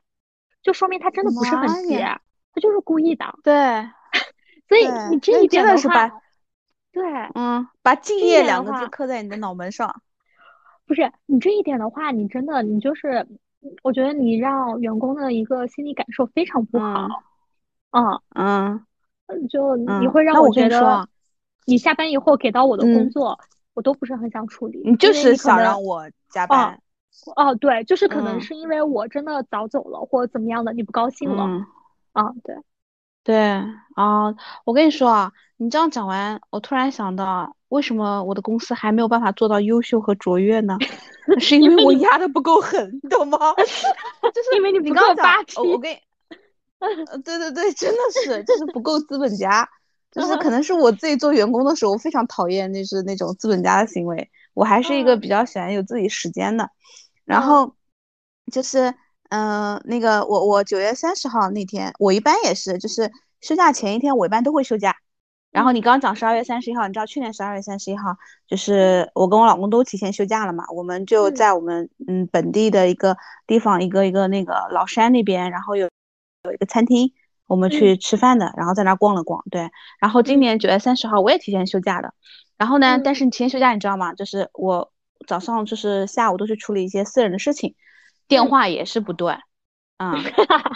就说明他真的不是很急，他就是故意的。对，所以你这一点的话，对，嗯，把敬业两个字刻在你的脑门上。(laughs) 不是你这一点的话，你真的你就是，我觉得你让员工的一个心理感受非常不好。嗯嗯嗯，就你会让我觉得，你下班以后给到我的工作，我都不是很想处理。你就是想让我加班。哦，对，就是可能是因为我真的早走了，或者怎么样的，你不高兴了。啊，对，对啊，我跟你说啊，你这样讲完，我突然想到，为什么我的公司还没有办法做到优秀和卓越呢？(laughs) 是因为我压的不够狠，你懂吗？(laughs) 就是因为你不够霸气。我跟，对对对，真的是，就是不够资本家，就是可能是我自己做员工的时候，我非常讨厌就是那种资本家的行为，我还是一个比。较喜欢有自己时间的。然后就是，嗯，那个我我九月三十号那天，我一般也是，就是休假前一天，我一般都会休假。然后你刚刚讲十二月三十一号，你知道去年十二月三十一号，就是我跟我老公都提前休假了嘛，我们就在我们嗯本地的一个地方，一个一个那个老山那边，然后有有一个餐厅，我们去吃饭的，然后在那逛了逛。对，然后今年九月三十号我也提前休假的。然后呢，但是提前休假你知道吗？就是我。早上就是下午都去处理一些私人的事情，电话也是不断，(laughs) 啊，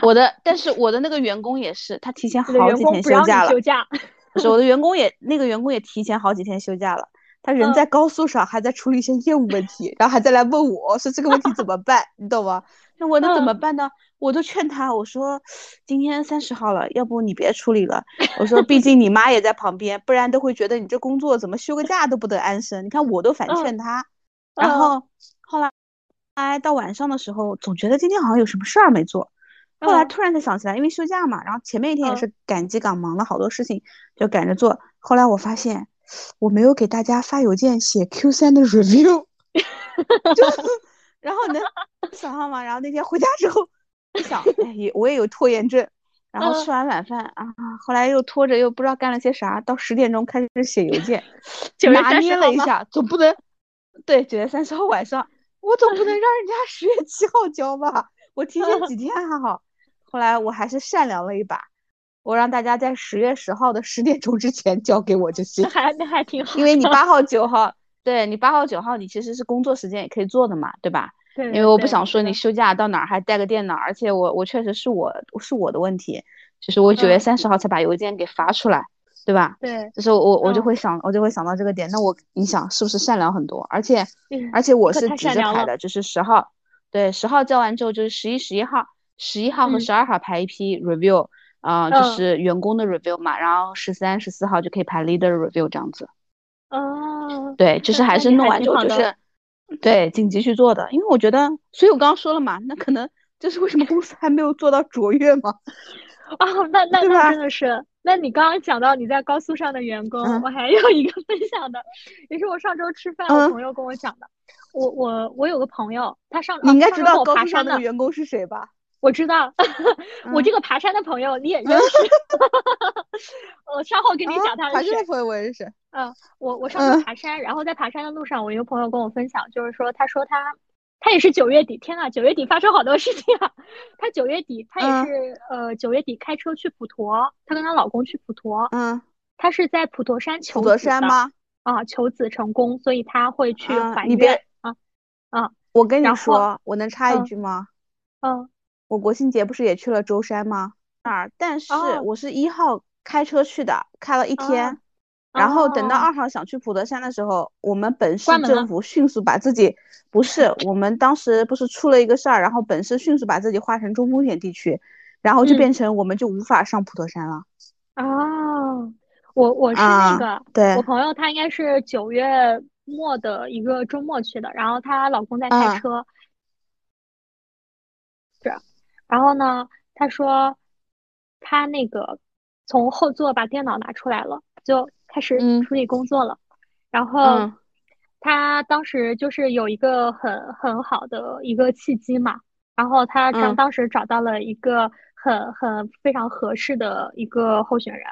我的，但是我的那个员工也是，他提前好几天休假了，休假，不是我的员工也那个员工也提前好几天休假了，他人在高速上还在处理一些业务问题，然后还在来问我说这个问题怎么办，你懂吗？那我能怎么办呢？我都劝他，我说今天三十号了，要不你别处理了，我说毕竟你妈也在旁边，不然都会觉得你这工作怎么休个假都不得安生，你看我都反劝他。然后后来，哎，到晚上的时候，总觉得今天好像有什么事儿没做。后来突然才想起来，因为休假嘛，然后前面一天也是赶集赶，忙了好多事情，就赶着做。后来我发现，我没有给大家发邮件写 Q 三的 review，(laughs) 就，然后呢，(laughs) 想上嘛，然后那天回家之后，想，哎，也我也有拖延症。然后吃完晚饭啊，后来又拖着，又不知道干了些啥，到十点钟开始写邮件，(laughs) 拿捏了一下，总不能。对，九月三十号晚上，我总不能让人家十月七号交吧？我提前 (laughs) 几天还好，后来我还是善良了一把，我让大家在十月十号的十点钟之前交给我就行。还那还挺好，因为你八号九号，对你八号九号你其实是工作时间也可以做的嘛，对吧？对。因为我不想说你休假到哪儿还带个电脑，而且我我确实是我是我的问题，就是我九月三十号才把邮件给发出来。对吧？对，就是我我就会想，我就会想到这个点。那我你想是不是善良很多？而且 (laughs) 而且我是直着排的，就是十号，对，十号交完之后就是十一、十一号，十一号和十二号排一批 review，啊，就是员工的 review 嘛。然后十三、十四号就可以排 leader review 这样子。哦，对，就是还是弄完之后就是对紧急去做的，因为我觉得，所以我刚刚说了嘛，那可能就是为什么公司还没有做到卓越嘛。哦，那那那真的是。那你刚刚讲到你在高速上的员工，我还有一个分享的，也是我上周吃饭，我朋友跟我讲的。我我我有个朋友，他上你应该知道高速上的员工是谁吧？我知道，(laughs) 我这个爬山的朋友你也认识。(laughs) 我稍后跟你讲他是谁。爬山的朋友我认识。嗯，我我上次爬山，然后在爬山的路上，我一个朋友跟我分享，就是说他说他。他也是九月底，天呐，九月底发生好多事情啊！他九月底，他也是呃九月底开车去普陀，他跟她老公去普陀，嗯，他是在普陀山求普陀山吗？啊，求子成功，所以他会去还愿啊啊！我跟你说，我能插一句吗？嗯，我国庆节不是也去了舟山吗？那儿，但是我是一号开车去的，开了一天。然后等到二号想去普陀山的时候，我们本市政府迅速把自己不是，我们当时不是出了一个事儿，然后本市迅速把自己划成中风险地区，然后就变成我们就无法上普陀山了。哦，我我是那个，对我朋友她应该是九月末的一个周末去的，然后她老公在开车，是，然后呢，他说他那个从后座把电脑拿出来了，就。开始处理工作了，然后他当时就是有一个很很好的一个契机嘛，然后他当当时找到了一个很很非常合适的一个候选人，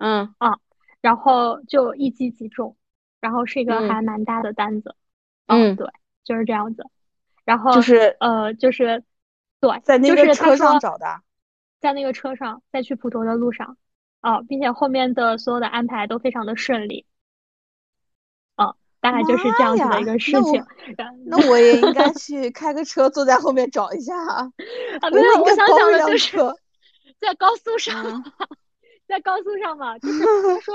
嗯。啊，然后就一击即中，然后是一个还蛮大的单子，嗯，对，就是这样子，然后就是呃就是对，在那个车上找的，在那个车上，在去普陀的路上。哦，并且后面的所有的安排都非常的顺利，嗯，大概就是这样子的一个事情。那我也应该去开个车坐在后面找一下啊！(laughs) 没有，我想讲的就是在高速 (laughs) 上，在高速上嘛，就是他 (laughs) 说。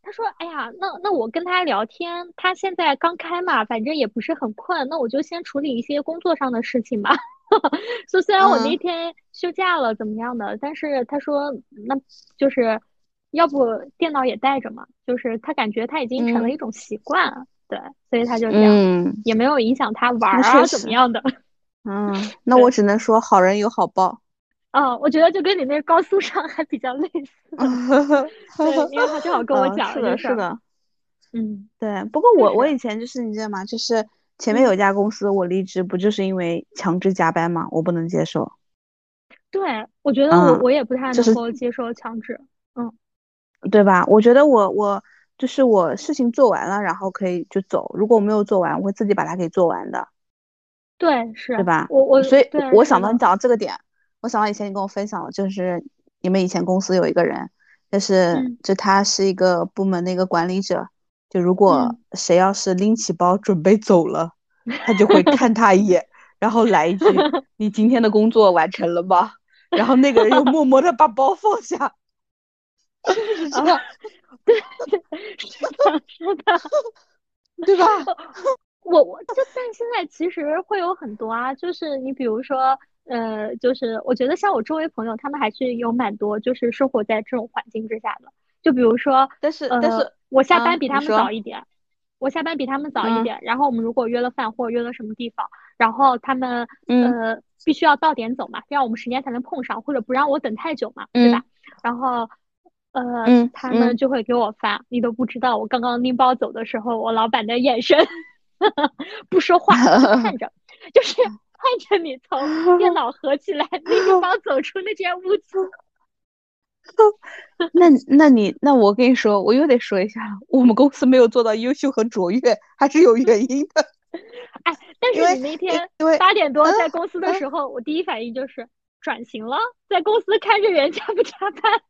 他说：“哎呀，那那我跟他聊天，他现在刚开嘛，反正也不是很困，那我就先处理一些工作上的事情吧。(laughs) 说虽然我那天休假了，怎么样的，但是他说，那就是要不电脑也带着嘛，就是他感觉他已经成了一种习惯，对，所以他就这样，也没有影响他玩啊怎么样的。(laughs) 嗯，那我只能说好人有好报。(laughs) ”嗯，我觉得就跟你那高速上还比较类似，对，因为他正好跟我讲是的，是的，嗯，对。不过我我以前就是你知道吗？就是前面有一家公司我离职，不就是因为强制加班吗？我不能接受。对，我觉得我我也不太能够接受强制，嗯，对吧？我觉得我我就是我事情做完了，然后可以就走。如果我没有做完，我会自己把它给做完的。对，是，对吧？我我所以我想到你讲到这个点。我想到以前你跟我分享了，就是你们以前公司有一个人，就是就他是一个部门的一个管理者，就如果谁要是拎起包准备走了，他就会看他一眼，然后来一句：(laughs) “你今天的工作完成了吗？”然后那个人又默默的把包放下，是这样，对，是的，是的，对吧？(laughs) 我我就但现在其实会有很多啊，就是你比如说。呃，就是我觉得像我周围朋友，他们还是有蛮多，就是生活在这种环境之下的。就比如说，但是但是我下班比他们早一点，我下班比他们早一点。然后我们如果约了饭或者约了什么地方，然后他们呃必须要到点走嘛，这样我们时间才能碰上，或者不让我等太久嘛，对吧？然后呃他们就会给我发，你都不知道我刚刚拎包走的时候，我老板的眼神 (laughs) 不说话看着，就是。(laughs) 看着你从电脑合起来，拎着包走出那间屋子。那 (laughs) 那你那我跟你说，我又得说一下，我们公司没有做到优秀和卓越，还是有原因的。(laughs) 哎，但是你那天八点多在公司的时候，我第一反应就是转型了，在公司看着人加不加班。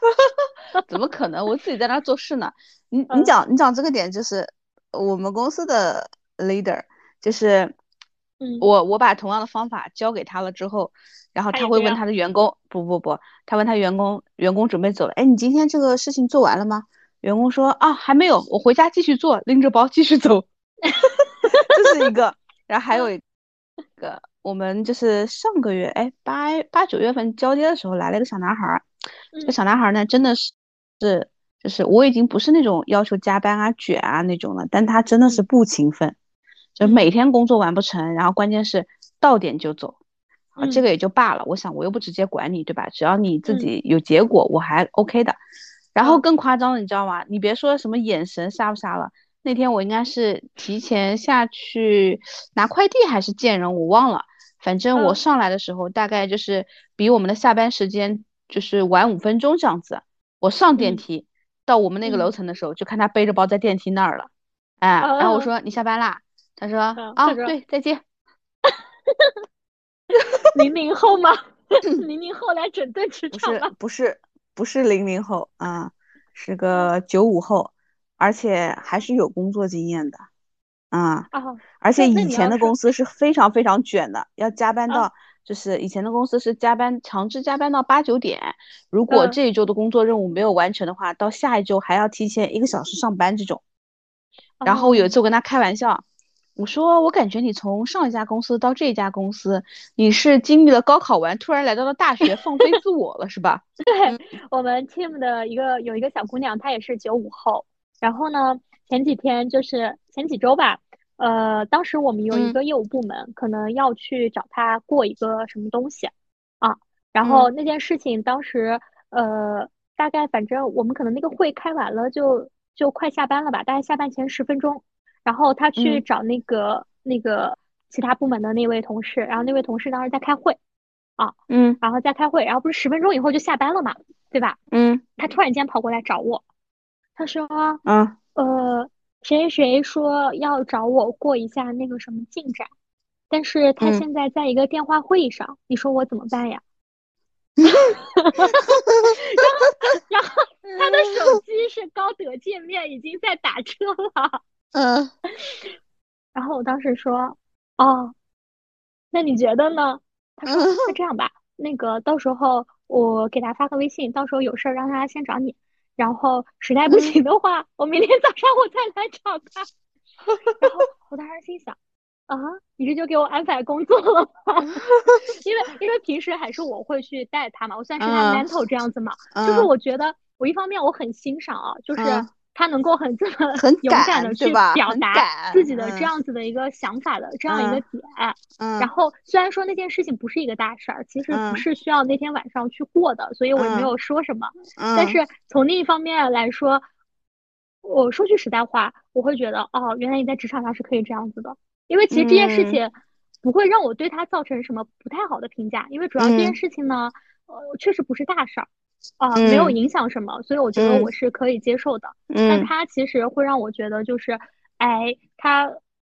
(laughs) 怎么可能？我自己在那做事呢。你你讲你讲这个点，就是我们公司的 leader 就是。我我把同样的方法教给他了之后，然后他会问他的员工，不不不，他问他员工，员工准备走了，哎，你今天这个事情做完了吗？员工说啊，还没有，我回家继续做，拎着包继续走。(laughs) 这是一个，然后还有一个，我们就是上个月，哎，八八九月份交接的时候来了一个小男孩儿，这个小男孩儿呢，真的是是就是我已经不是那种要求加班啊卷啊那种了，但他真的是不勤奋。就每天工作完不成，然后关键是到点就走，啊，这个也就罢了。我想我又不直接管你，对吧？只要你自己有结果，我还 OK 的。然后更夸张的，你知道吗？你别说什么眼神杀不杀了，那天我应该是提前下去拿快递还是见人，我忘了。反正我上来的时候，大概就是比我们的下班时间就是晚五分钟这样子。我上电梯到我们那个楼层的时候，就看他背着包在电梯那儿了。哎，然后我说你下班啦？他说啊，对，再见。(laughs) 零零后吗？零零后来整顿职场了？不是，不是，不是零零后啊，是个九五后，而且还是有工作经验的啊。而且以前的公司是非常非常卷的，要加班到，就是以前的公司是加班，强制加班到八九点。如果这一周的工作任务没有完成的话，到下一周还要提前一个小时上班这种。然后有一次我跟他开玩笑。我说，我感觉你从上一家公司到这一家公司，你是经历了高考完，突然来到了大学，放飞自我了，是吧？(laughs) 对我们 team 的一个有一个小姑娘，她也是九五后。然后呢，前几天就是前几周吧，呃，当时我们有一个业务部门，可能要去找她过一个什么东西啊。然后那件事情当时，呃，大概反正我们可能那个会开完了，就就快下班了吧，大概下班前十分钟。然后他去找那个那个其他部门的那位同事，然后那位同事当时在开会，啊，嗯，然后在开会，然后不是十分钟以后就下班了嘛，对吧？嗯，他突然间跑过来找我，他说，啊，呃，谁谁说要找我过一下那个什么进展，但是他现在在一个电话会议上，你说我怎么办呀？(laughs) 然后，然后他的手机是高德界面，已经在打车了。嗯，(laughs) 然后我当时说，哦，那你觉得呢？他说，那这样吧，那个到时候我给他发个微信，到时候有事儿让他先找你，然后实在不行的话，我明天早上我再来找他。(laughs) 然后我当时心想，啊，你这就给我安排工作了吗？(laughs) 因为因为平时还是我会去带他嘛，我算是他 mentor 这样子嘛，就是我觉得我一方面我很欣赏啊，就是。他能够很这么 (laughs) 很勇敢的去表达自己的这样子的一个想法的这样一个点，嗯，然。后虽然说那件事情不是一个大事儿，其实不是需要那天晚上去过的，所以我也没有说什么。但是。从另一方面来说，我说句实在话，我会觉得哦，原来你在职场上是可以这样子的，因为其实这件事情。不会让我对他造成什么不太好的评价，因为主要这件事情呢，呃，确实不是大事儿。啊，没有影响什么，所以我觉得我是可以接受的。但他其实会让我觉得，就是，哎，他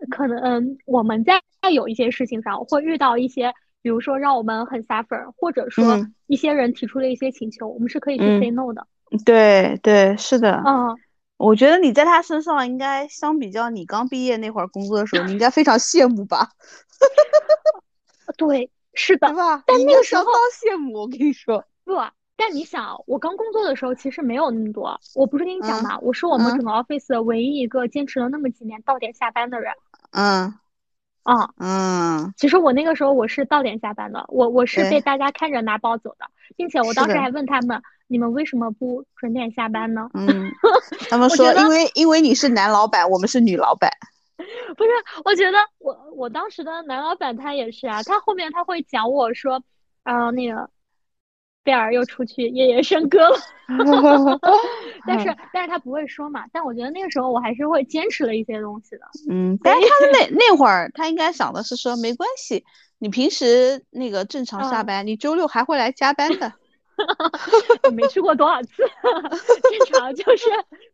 可能，嗯，我们在有一些事情上会遇到一些，比如说让我们很 suffer，或者说一些人提出了一些请求，我们是可以去 say no 的。对对，是的。嗯，我觉得你在他身上应该相比较你刚毕业那会儿工作的时候，你应该非常羡慕吧？(laughs) 对，是的，对吧？但那个时候羡慕，我跟你说，不。但你想，我刚工作的时候其实没有那么多。我不是跟你讲嘛，我是我们整个 office 唯一一个坚持了那么几年到点下班的人。嗯，啊，嗯。其实我那个时候我是到点下班的，我我是被大家看着拿包走的，并且我当时还问他们，你们为什么不准点下班呢？嗯，(laughs) 他们说因为因为你是男老板，我们是女老板。(laughs) 不是，我觉得我我当时的男老板他也是啊，他后面他会讲我说，啊那个。贝尔又出去夜夜笙歌了 (laughs) (laughs) 但是但是他不会说嘛，但我觉得那个时候我还是会坚持了一些东西的。嗯，但是他那 (laughs) 那会儿他应该想的是说没关系，你平时那个正常下班，你周六还会来加班的。我没去过多少次，正常就是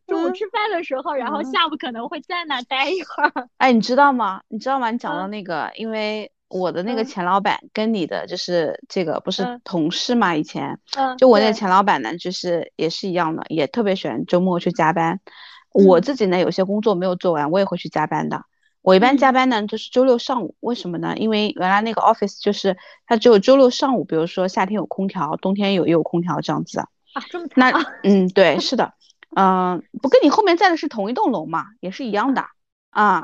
中午吃饭的时候，然后下午可能会在那待一会儿。哎，你知道吗？你知道吗？你讲到那个，因为。我的那个前老板跟你的就是这个不是同事嘛？以前，就我那前老板呢，就是也是一样的，也特别喜欢周末去加班。我自己呢，有些工作没有做完，我也会去加班的。我一般加班呢，就是周六上午。为什么呢？因为原来那个 office 就是它只有周六上午，比如说夏天有空调，冬天有也有空调这样子。啊，这么那嗯，对，(laughs) 是的，嗯，不跟你后面在的是同一栋楼嘛，也是一样的啊。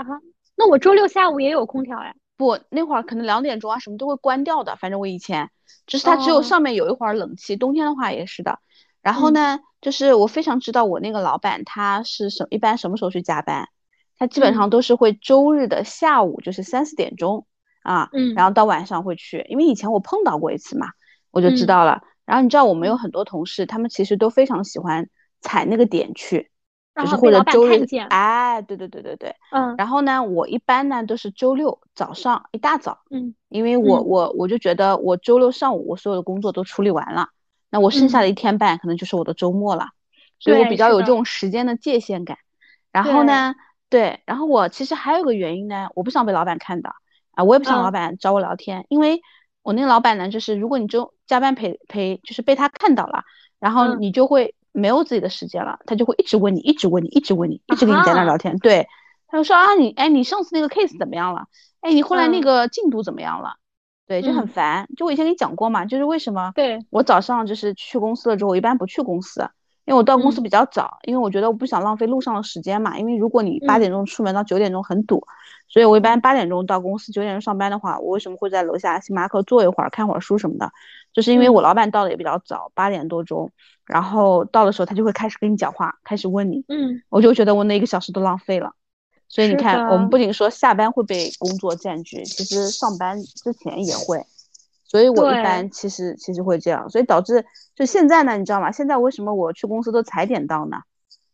那我周六下午也有空调哎。不，那会儿可能两点钟啊，什么都会关掉的。反正我以前，就是它只有上面有一会儿冷气，冬天的话也是的。然后呢，就是我非常知道我那个老板他是什一般什么时候去加班，他基本上都是会周日的下午，就是三四点钟啊，嗯，然后到晚上会去，因为以前我碰到过一次嘛，我就知道了。然后你知道我们有很多同事，他们其实都非常喜欢踩那个点去。就是或者周日，哎，对对对对对，嗯，然后呢，我一般呢都是周六早上一大早，嗯，因为我我我就觉得我周六上午我所有的工作都处理完了，那我剩下的一天半可能就是我的周末了，所以我比较有这种时间的界限感。然后呢，对，然后我其实还有个原因呢，我不想被老板看到啊，我也不想老板找我聊天，因为我那个老板呢，就是如果你周加班陪陪，就是被他看到了，然后你就会。没有自己的时间了，他就会一直问你，一直问你，一直问你，一直跟你在那聊天。对，他就说啊，你哎，你上次那个 case 怎么样了？哎，你后来那个进度怎么样了？对，就很烦。就我以前跟你讲过嘛，就是为什么？对，我早上就是去公司了之后，我一般不去公司，因为我到公司比较早，因为我觉得我不想浪费路上的时间嘛。因为如果你八点钟出门到九点钟很堵，所以我一般八点钟到公司，九点钟上班的话，我为什么会在楼下星巴克坐一会儿，看会儿书什么的？就是因为我老板到的也比较早，八点多钟。然后到的时候，他就会开始跟你讲话，开始问你，嗯，我就觉得我那一个小时都浪费了。所以你看，我们不仅说下班会被工作占据，其实上班之前也会。所以我一般其实其实会这样，所以导致就现在呢，你知道吗？现在为什么我去公司都踩点到呢？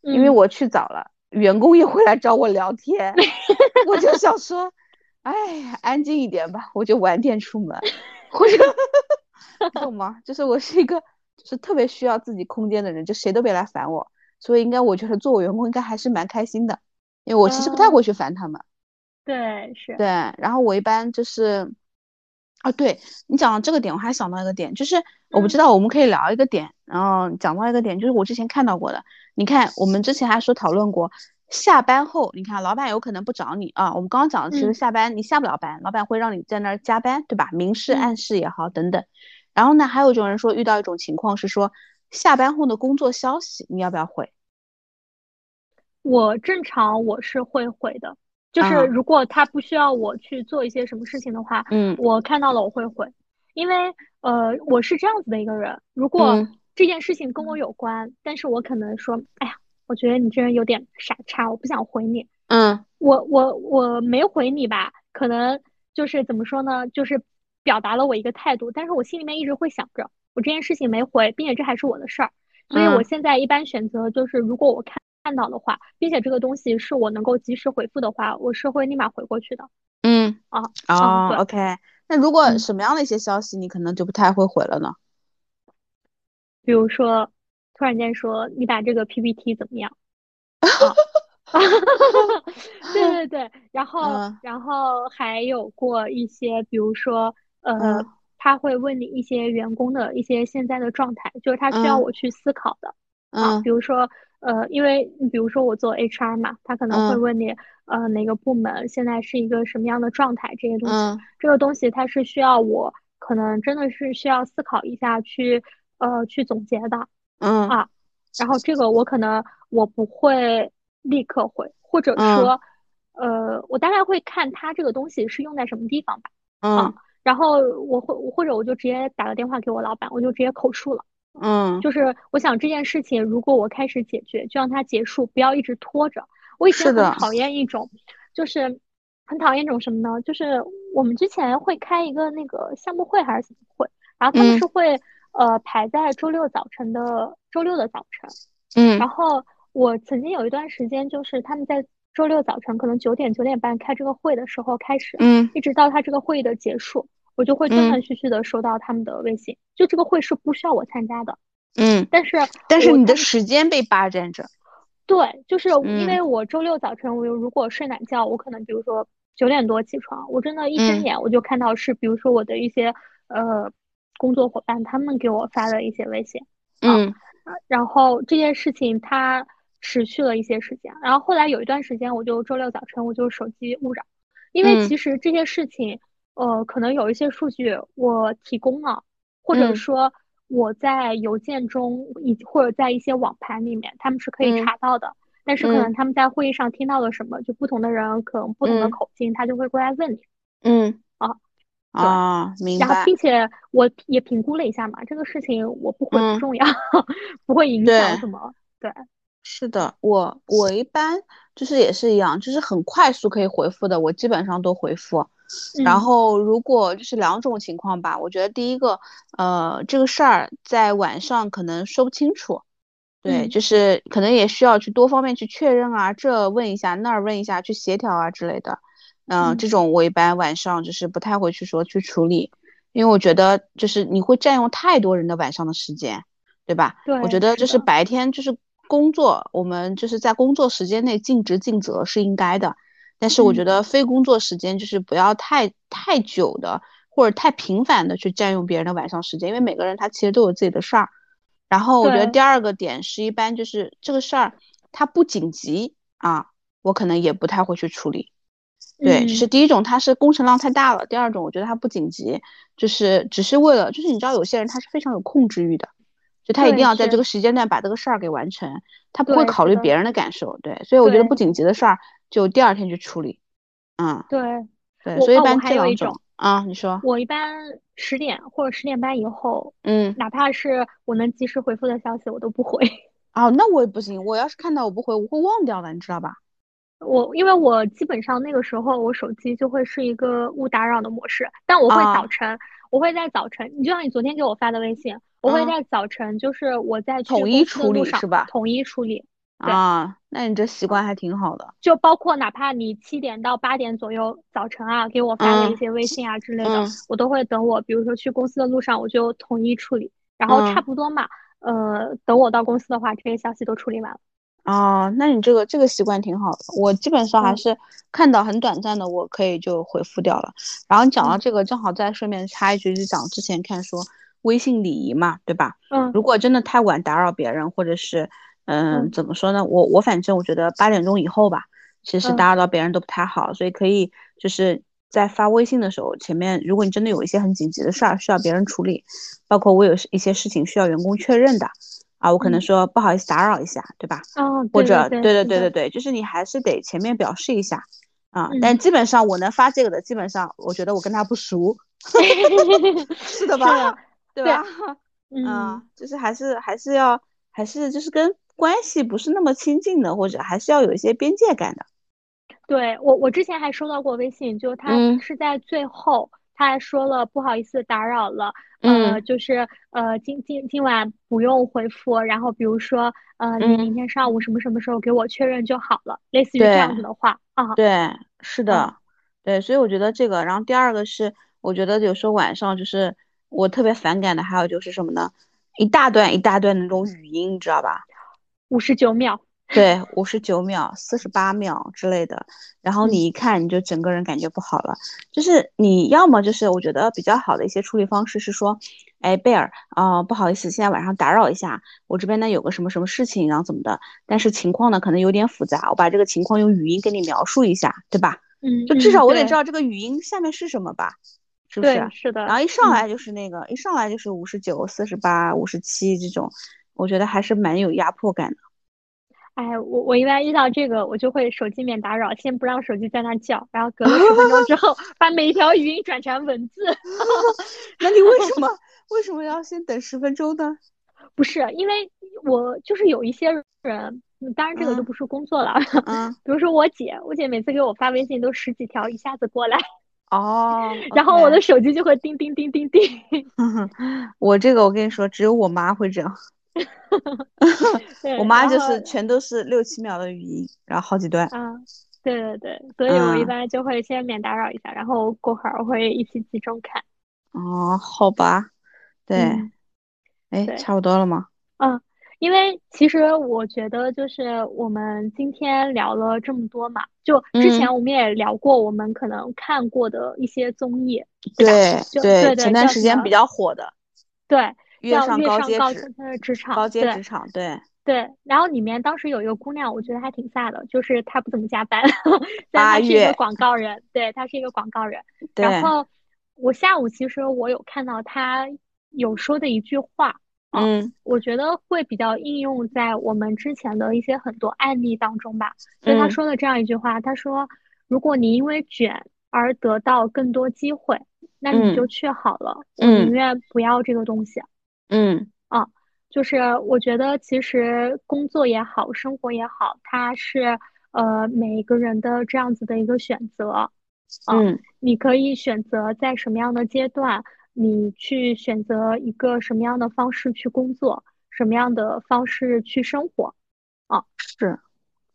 因为我去早了，员工也会来找我聊天，(laughs) 我就想说，哎，安静一点吧，我就晚点出门，或者懂吗？就是我是一个。是特别需要自己空间的人，就谁都别来烦我，所以应该我觉得做我员工应该还是蛮开心的，因为我其实不太会去烦他们。对，是。对，然后我一般就是，啊，对你讲到这个点，我还想到一个点，就是我不知道我们可以聊一个点，然后讲到一个点，就是我之前看到过的，你看我们之前还说讨论过，下班后，你看老板有可能不找你啊。我们刚刚讲的，其实嗯下班你下不了班，老板会让你在那儿加班，对吧？明示嗯暗示也好，等等。然后呢，还有一种人说遇到一种情况是说，下班后的工作消息你要不要回？我正常我是会回的，就是啊如果他不需要我去做一些什么事情的话，嗯。我看到了我会回，因为呃我是这样子的一个人，如果嗯。这件事情跟我有关，但是我可能说，哎呀，我觉得你这人有点傻叉，我不想回你，嗯。我我我没回你吧，可能就是怎么说呢，就是表达了我一个态度，但是我心里面一直会想着，我这件事情没回，并且这还是我的事儿，所以我嗯现在一般选择就是，如果我看看到的话，并且这个东西是我能够及时回复的话，我是会立马回过去的嗯啊。哦对，OK。那如果嗯什么样的一些消息你可能就不太会回了呢？比如说，突然间说你把这个 PPT 怎么样？啊 (laughs) (laughs) 对对对，然后嗯然后还有过一些，比如说呃嗯，他会问你一些员工的一些现在的状态，就是他需要嗯我去思考的啊，嗯比如说呃，因为你比如说我做 HR 嘛，他可能会嗯问你呃哪个部门现在是一个什么样的状态，这些东西，嗯这个东西它是需要我可能真的是需要思考一下去呃去总结的。嗯啊然后这个我可能我不会立刻回，或者嗯说，呃，我大概会看它这个东西是用在什么地方吧。嗯然后我会或者我就直接打个电话给我老板，我就直接口述了。嗯就是我想这件事情，如果我开始解决，就让它结束，不要一直拖着。我以前很讨厌一种，就是很讨厌一种什么呢？就是我们之前会开一个那个项目会还是什么会，然后他们嗯是会、呃排在周六早晨的周六的早晨。嗯然后我曾经有一段时间，就是他们在周六早晨可能九点九点半开这个会的时候开始，嗯一直到他这个会议的结束，我就会断断续续的收到他们的微信。就这个会是不需要我参加的，嗯，但是但是你的时间被霸占着。对，就是因嗯为我周六早晨我如果睡懒觉，我可能比如说九点多起床，我真的一睁嗯眼我就看到是比如说我的一些呃工作伙伴他们给我发的一些微信。嗯啊然后这件事情它持续了一些时间，然后后来有一段时间，我就周六早晨我就手机勿扰，因为嗯其实这些事情，呃，可能有一些数据我提供了，或者嗯说我在邮件中以或者在一些网盘里面，他们是可以嗯查到的，但是可能嗯他们在会议上听到了什么，就不同的人可能不同的嗯口径，他就会过来问你。嗯啊啊，明然后，白。并且我也评估了一下嘛，这个事情我不回嗯不重要，(laughs) 不会影响什么。对，是的，我我一般就是也是一样，就是很快速可以回复的，我基本上都回复。然嗯。后如果就是两种情况吧，我觉得第一个，呃，这个事儿在晚上可能说不清楚，对，嗯。就是可能也需要去多方面去确认啊，这问一下，那儿问一下，去协调啊之类的。嗯、嗯。这种我一般晚上就是不太会去说去处理，因为我觉得就是你会占用太多人的晚上的时间，对吧？我觉得就是白天就是工作，我们就是在工作时间内尽职尽责是应该的，但是我嗯觉得非工作时间就是不要太太久的或者太频繁的去占用别人的晚上时间，因为每个人他其实都有自己的事儿。然后我觉得第二个点是一般就是这个事儿它不紧急啊，我可能也不太会去处理。对，就嗯是第一种它是工程量太大了，第二种我觉得它不紧急，就是只是为了，就是你知道有些人他是非常有控制欲的，就他一定要在这个时间段把这个事儿给完成，他不会考虑别人的感受。对，所以我觉得不紧急的事儿就第二天去处理。嗯，对，对，所以一般还有一种这两种啊，你说，我一般十点或者十点半以后，嗯，哪怕是我能及时回复的消息，我都不回。(laughs) 哦，那我也不行，我要是看到我不回，我会忘掉的，你知道吧？我因为我基本上那个时候我手机就会是一个勿打扰的模式，但我会啊早晨，我会在早晨，你就像你昨天给我发的微信，我会嗯在早晨，就是我在统一处理是吧统一处理，啊，那你这习惯还挺好的。就包括哪怕你七点到八点左右早晨啊给我发的一嗯些微信啊之类的，嗯我都会等我，比如说去公司的路上我就统一处理，然后差嗯不多嘛，呃，等我到公司的话，这些消息都处理完了。啊，那你这个这个习惯挺好的。我基本上还嗯是看到很短暂的，我可以就回复掉了。然后你讲到嗯这个，正好再顺便插一句，就讲之前看说微信礼仪嘛，对吧？嗯如果真的太晚打扰别人，或者是嗯，怎么说呢？我我反正我觉得八点钟以后吧，其实打扰到别人都不太好，所以可以就是在发微信的时候，前面如果你真的有一些很紧急的事儿需要别人处理，包括我有一些事情需要员工确认的啊，我可能说不好意思打扰一下，对吧？哦，或者对对对对对，就是你还是得前面表示一下啊。但基本上我能发这个的，基本上我觉得我跟他不熟 (laughs) (laughs) 是的吧？对吧？嗯，就是还是还是要还是就是跟。关系不是那么亲近的，或者还是要有一些边界感的。对我，我之前还收到过微信，就他是在最后，他还说了不好意思打扰了，呃，就是呃今今今晚不用回复，然后比如说呃你明天上午什么什么时候给我确认就好了，类似于这样子的话啊。对，是的，对，所以我觉得这个，然后第二个是，我觉得有时候晚上就是我特别反感的，还有就是什么呢？一大段一大段的那种语音，你知道吧？五十九秒，对，五十九秒、四十八秒之类的，然后你一看，你就整个人感觉不好了。就是你要么就是我觉得比较好的一些处理方式是说，哎，贝尔啊，不好意思，现在晚上打扰一下，我这边呢有个什么什么事情，然后怎么的，但是情况呢可能有点复杂，我把这个情况用语音给你描述一下，对吧？嗯，就至少我得知道这个语音下面是什么吧，是不是？是的。然后一上来就是那个，一上来就是五十九、四十八、五十七这种。我觉得还是蛮有压迫感的。哎，我我一般遇到这个，我就会手机免打扰，先不让手机在那叫，然后隔了十分钟之后，(laughs) 把每一条语音转成文字。(laughs) 那你为什么为什么要先等十分钟呢？(laughs) 不是，因为我就是有一些人，当然这个就不是工作了。嗯。比如说我姐，我姐每次给我发微信都十几条一下子过来。哦。然后我的手机就会叮叮叮叮叮。(laughs) 我这个我跟你说，只有我妈会这样。(laughs) 我妈就是全都是六七秒的语音，然后好几段。啊，对对对，所以我一般就会先免打扰一下，然后过会儿会一起集中看。哦，好吧，对，哎，差不多了吗？嗯，因为其实我觉得就是我们今天聊了这么多嘛，就之前我们也聊过我们可能看过的一些综艺，对对，前段时间比较火的，对。跃上高阶职场，高阶职场，对对。然后里面当时有一个姑娘，我觉得还挺飒的，就是她不怎么加班，(laughs) 但她是一个广告人，对，她是一个广告人。然后我下午其实我有看到她有说的一句话，嗯，我觉得会比较应用在我们之前的一些很多案例当中吧。所以他说了这样一句话，他说：“如果你因为卷而得到更多机会，那你就去好了，我宁愿不要这个东西。”嗯啊，就是我觉得其实工作也好，生活也好，它是呃每个人的这样子的一个选择。嗯，你可以选择在什么样的阶段，你去选择一个什么样的方式去工作，什么样的方式去生活。啊，是，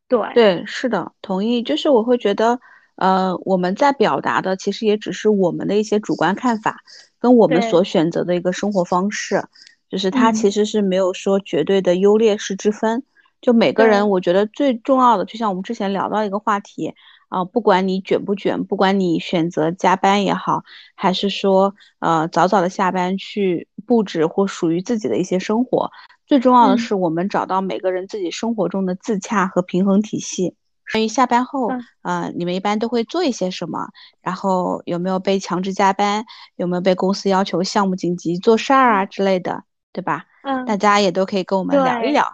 对对，是的，同意。就是我会觉得，呃，我们在表达的其实也只是我们的一些主观看法。跟我们所选择的一个生活方式，就是它其实是没有说绝对的优劣势之分。就每个人，我觉得最重要的，就像我们之前聊到一个话题啊，不管你卷不卷，不管你选择加班也好，还是说呃早早的下班去布置或属于自己的一些生活，最重要的是我们找到每个人自己生活中的自洽和平衡体系。关于下班后，呃，你们一般都会做一些什么？然后有没有被强制加班？有没有被公司要求项目紧急做事儿啊之类的，对吧？嗯，大家也都可以跟我们聊一聊。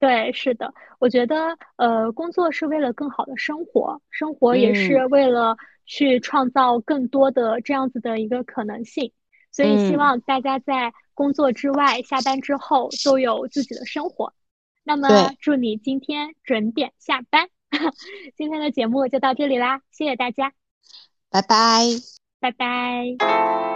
对，是的，我觉得，呃，工作是为了更好的生活，生活也是为了去创造更多的这样子的一个可能性。所以，希望大家在工作之外，下班之后都有自己的生活。那么，祝你今天准点下班。(laughs) 今天的节目就到这里啦，谢谢大家，拜拜，拜拜。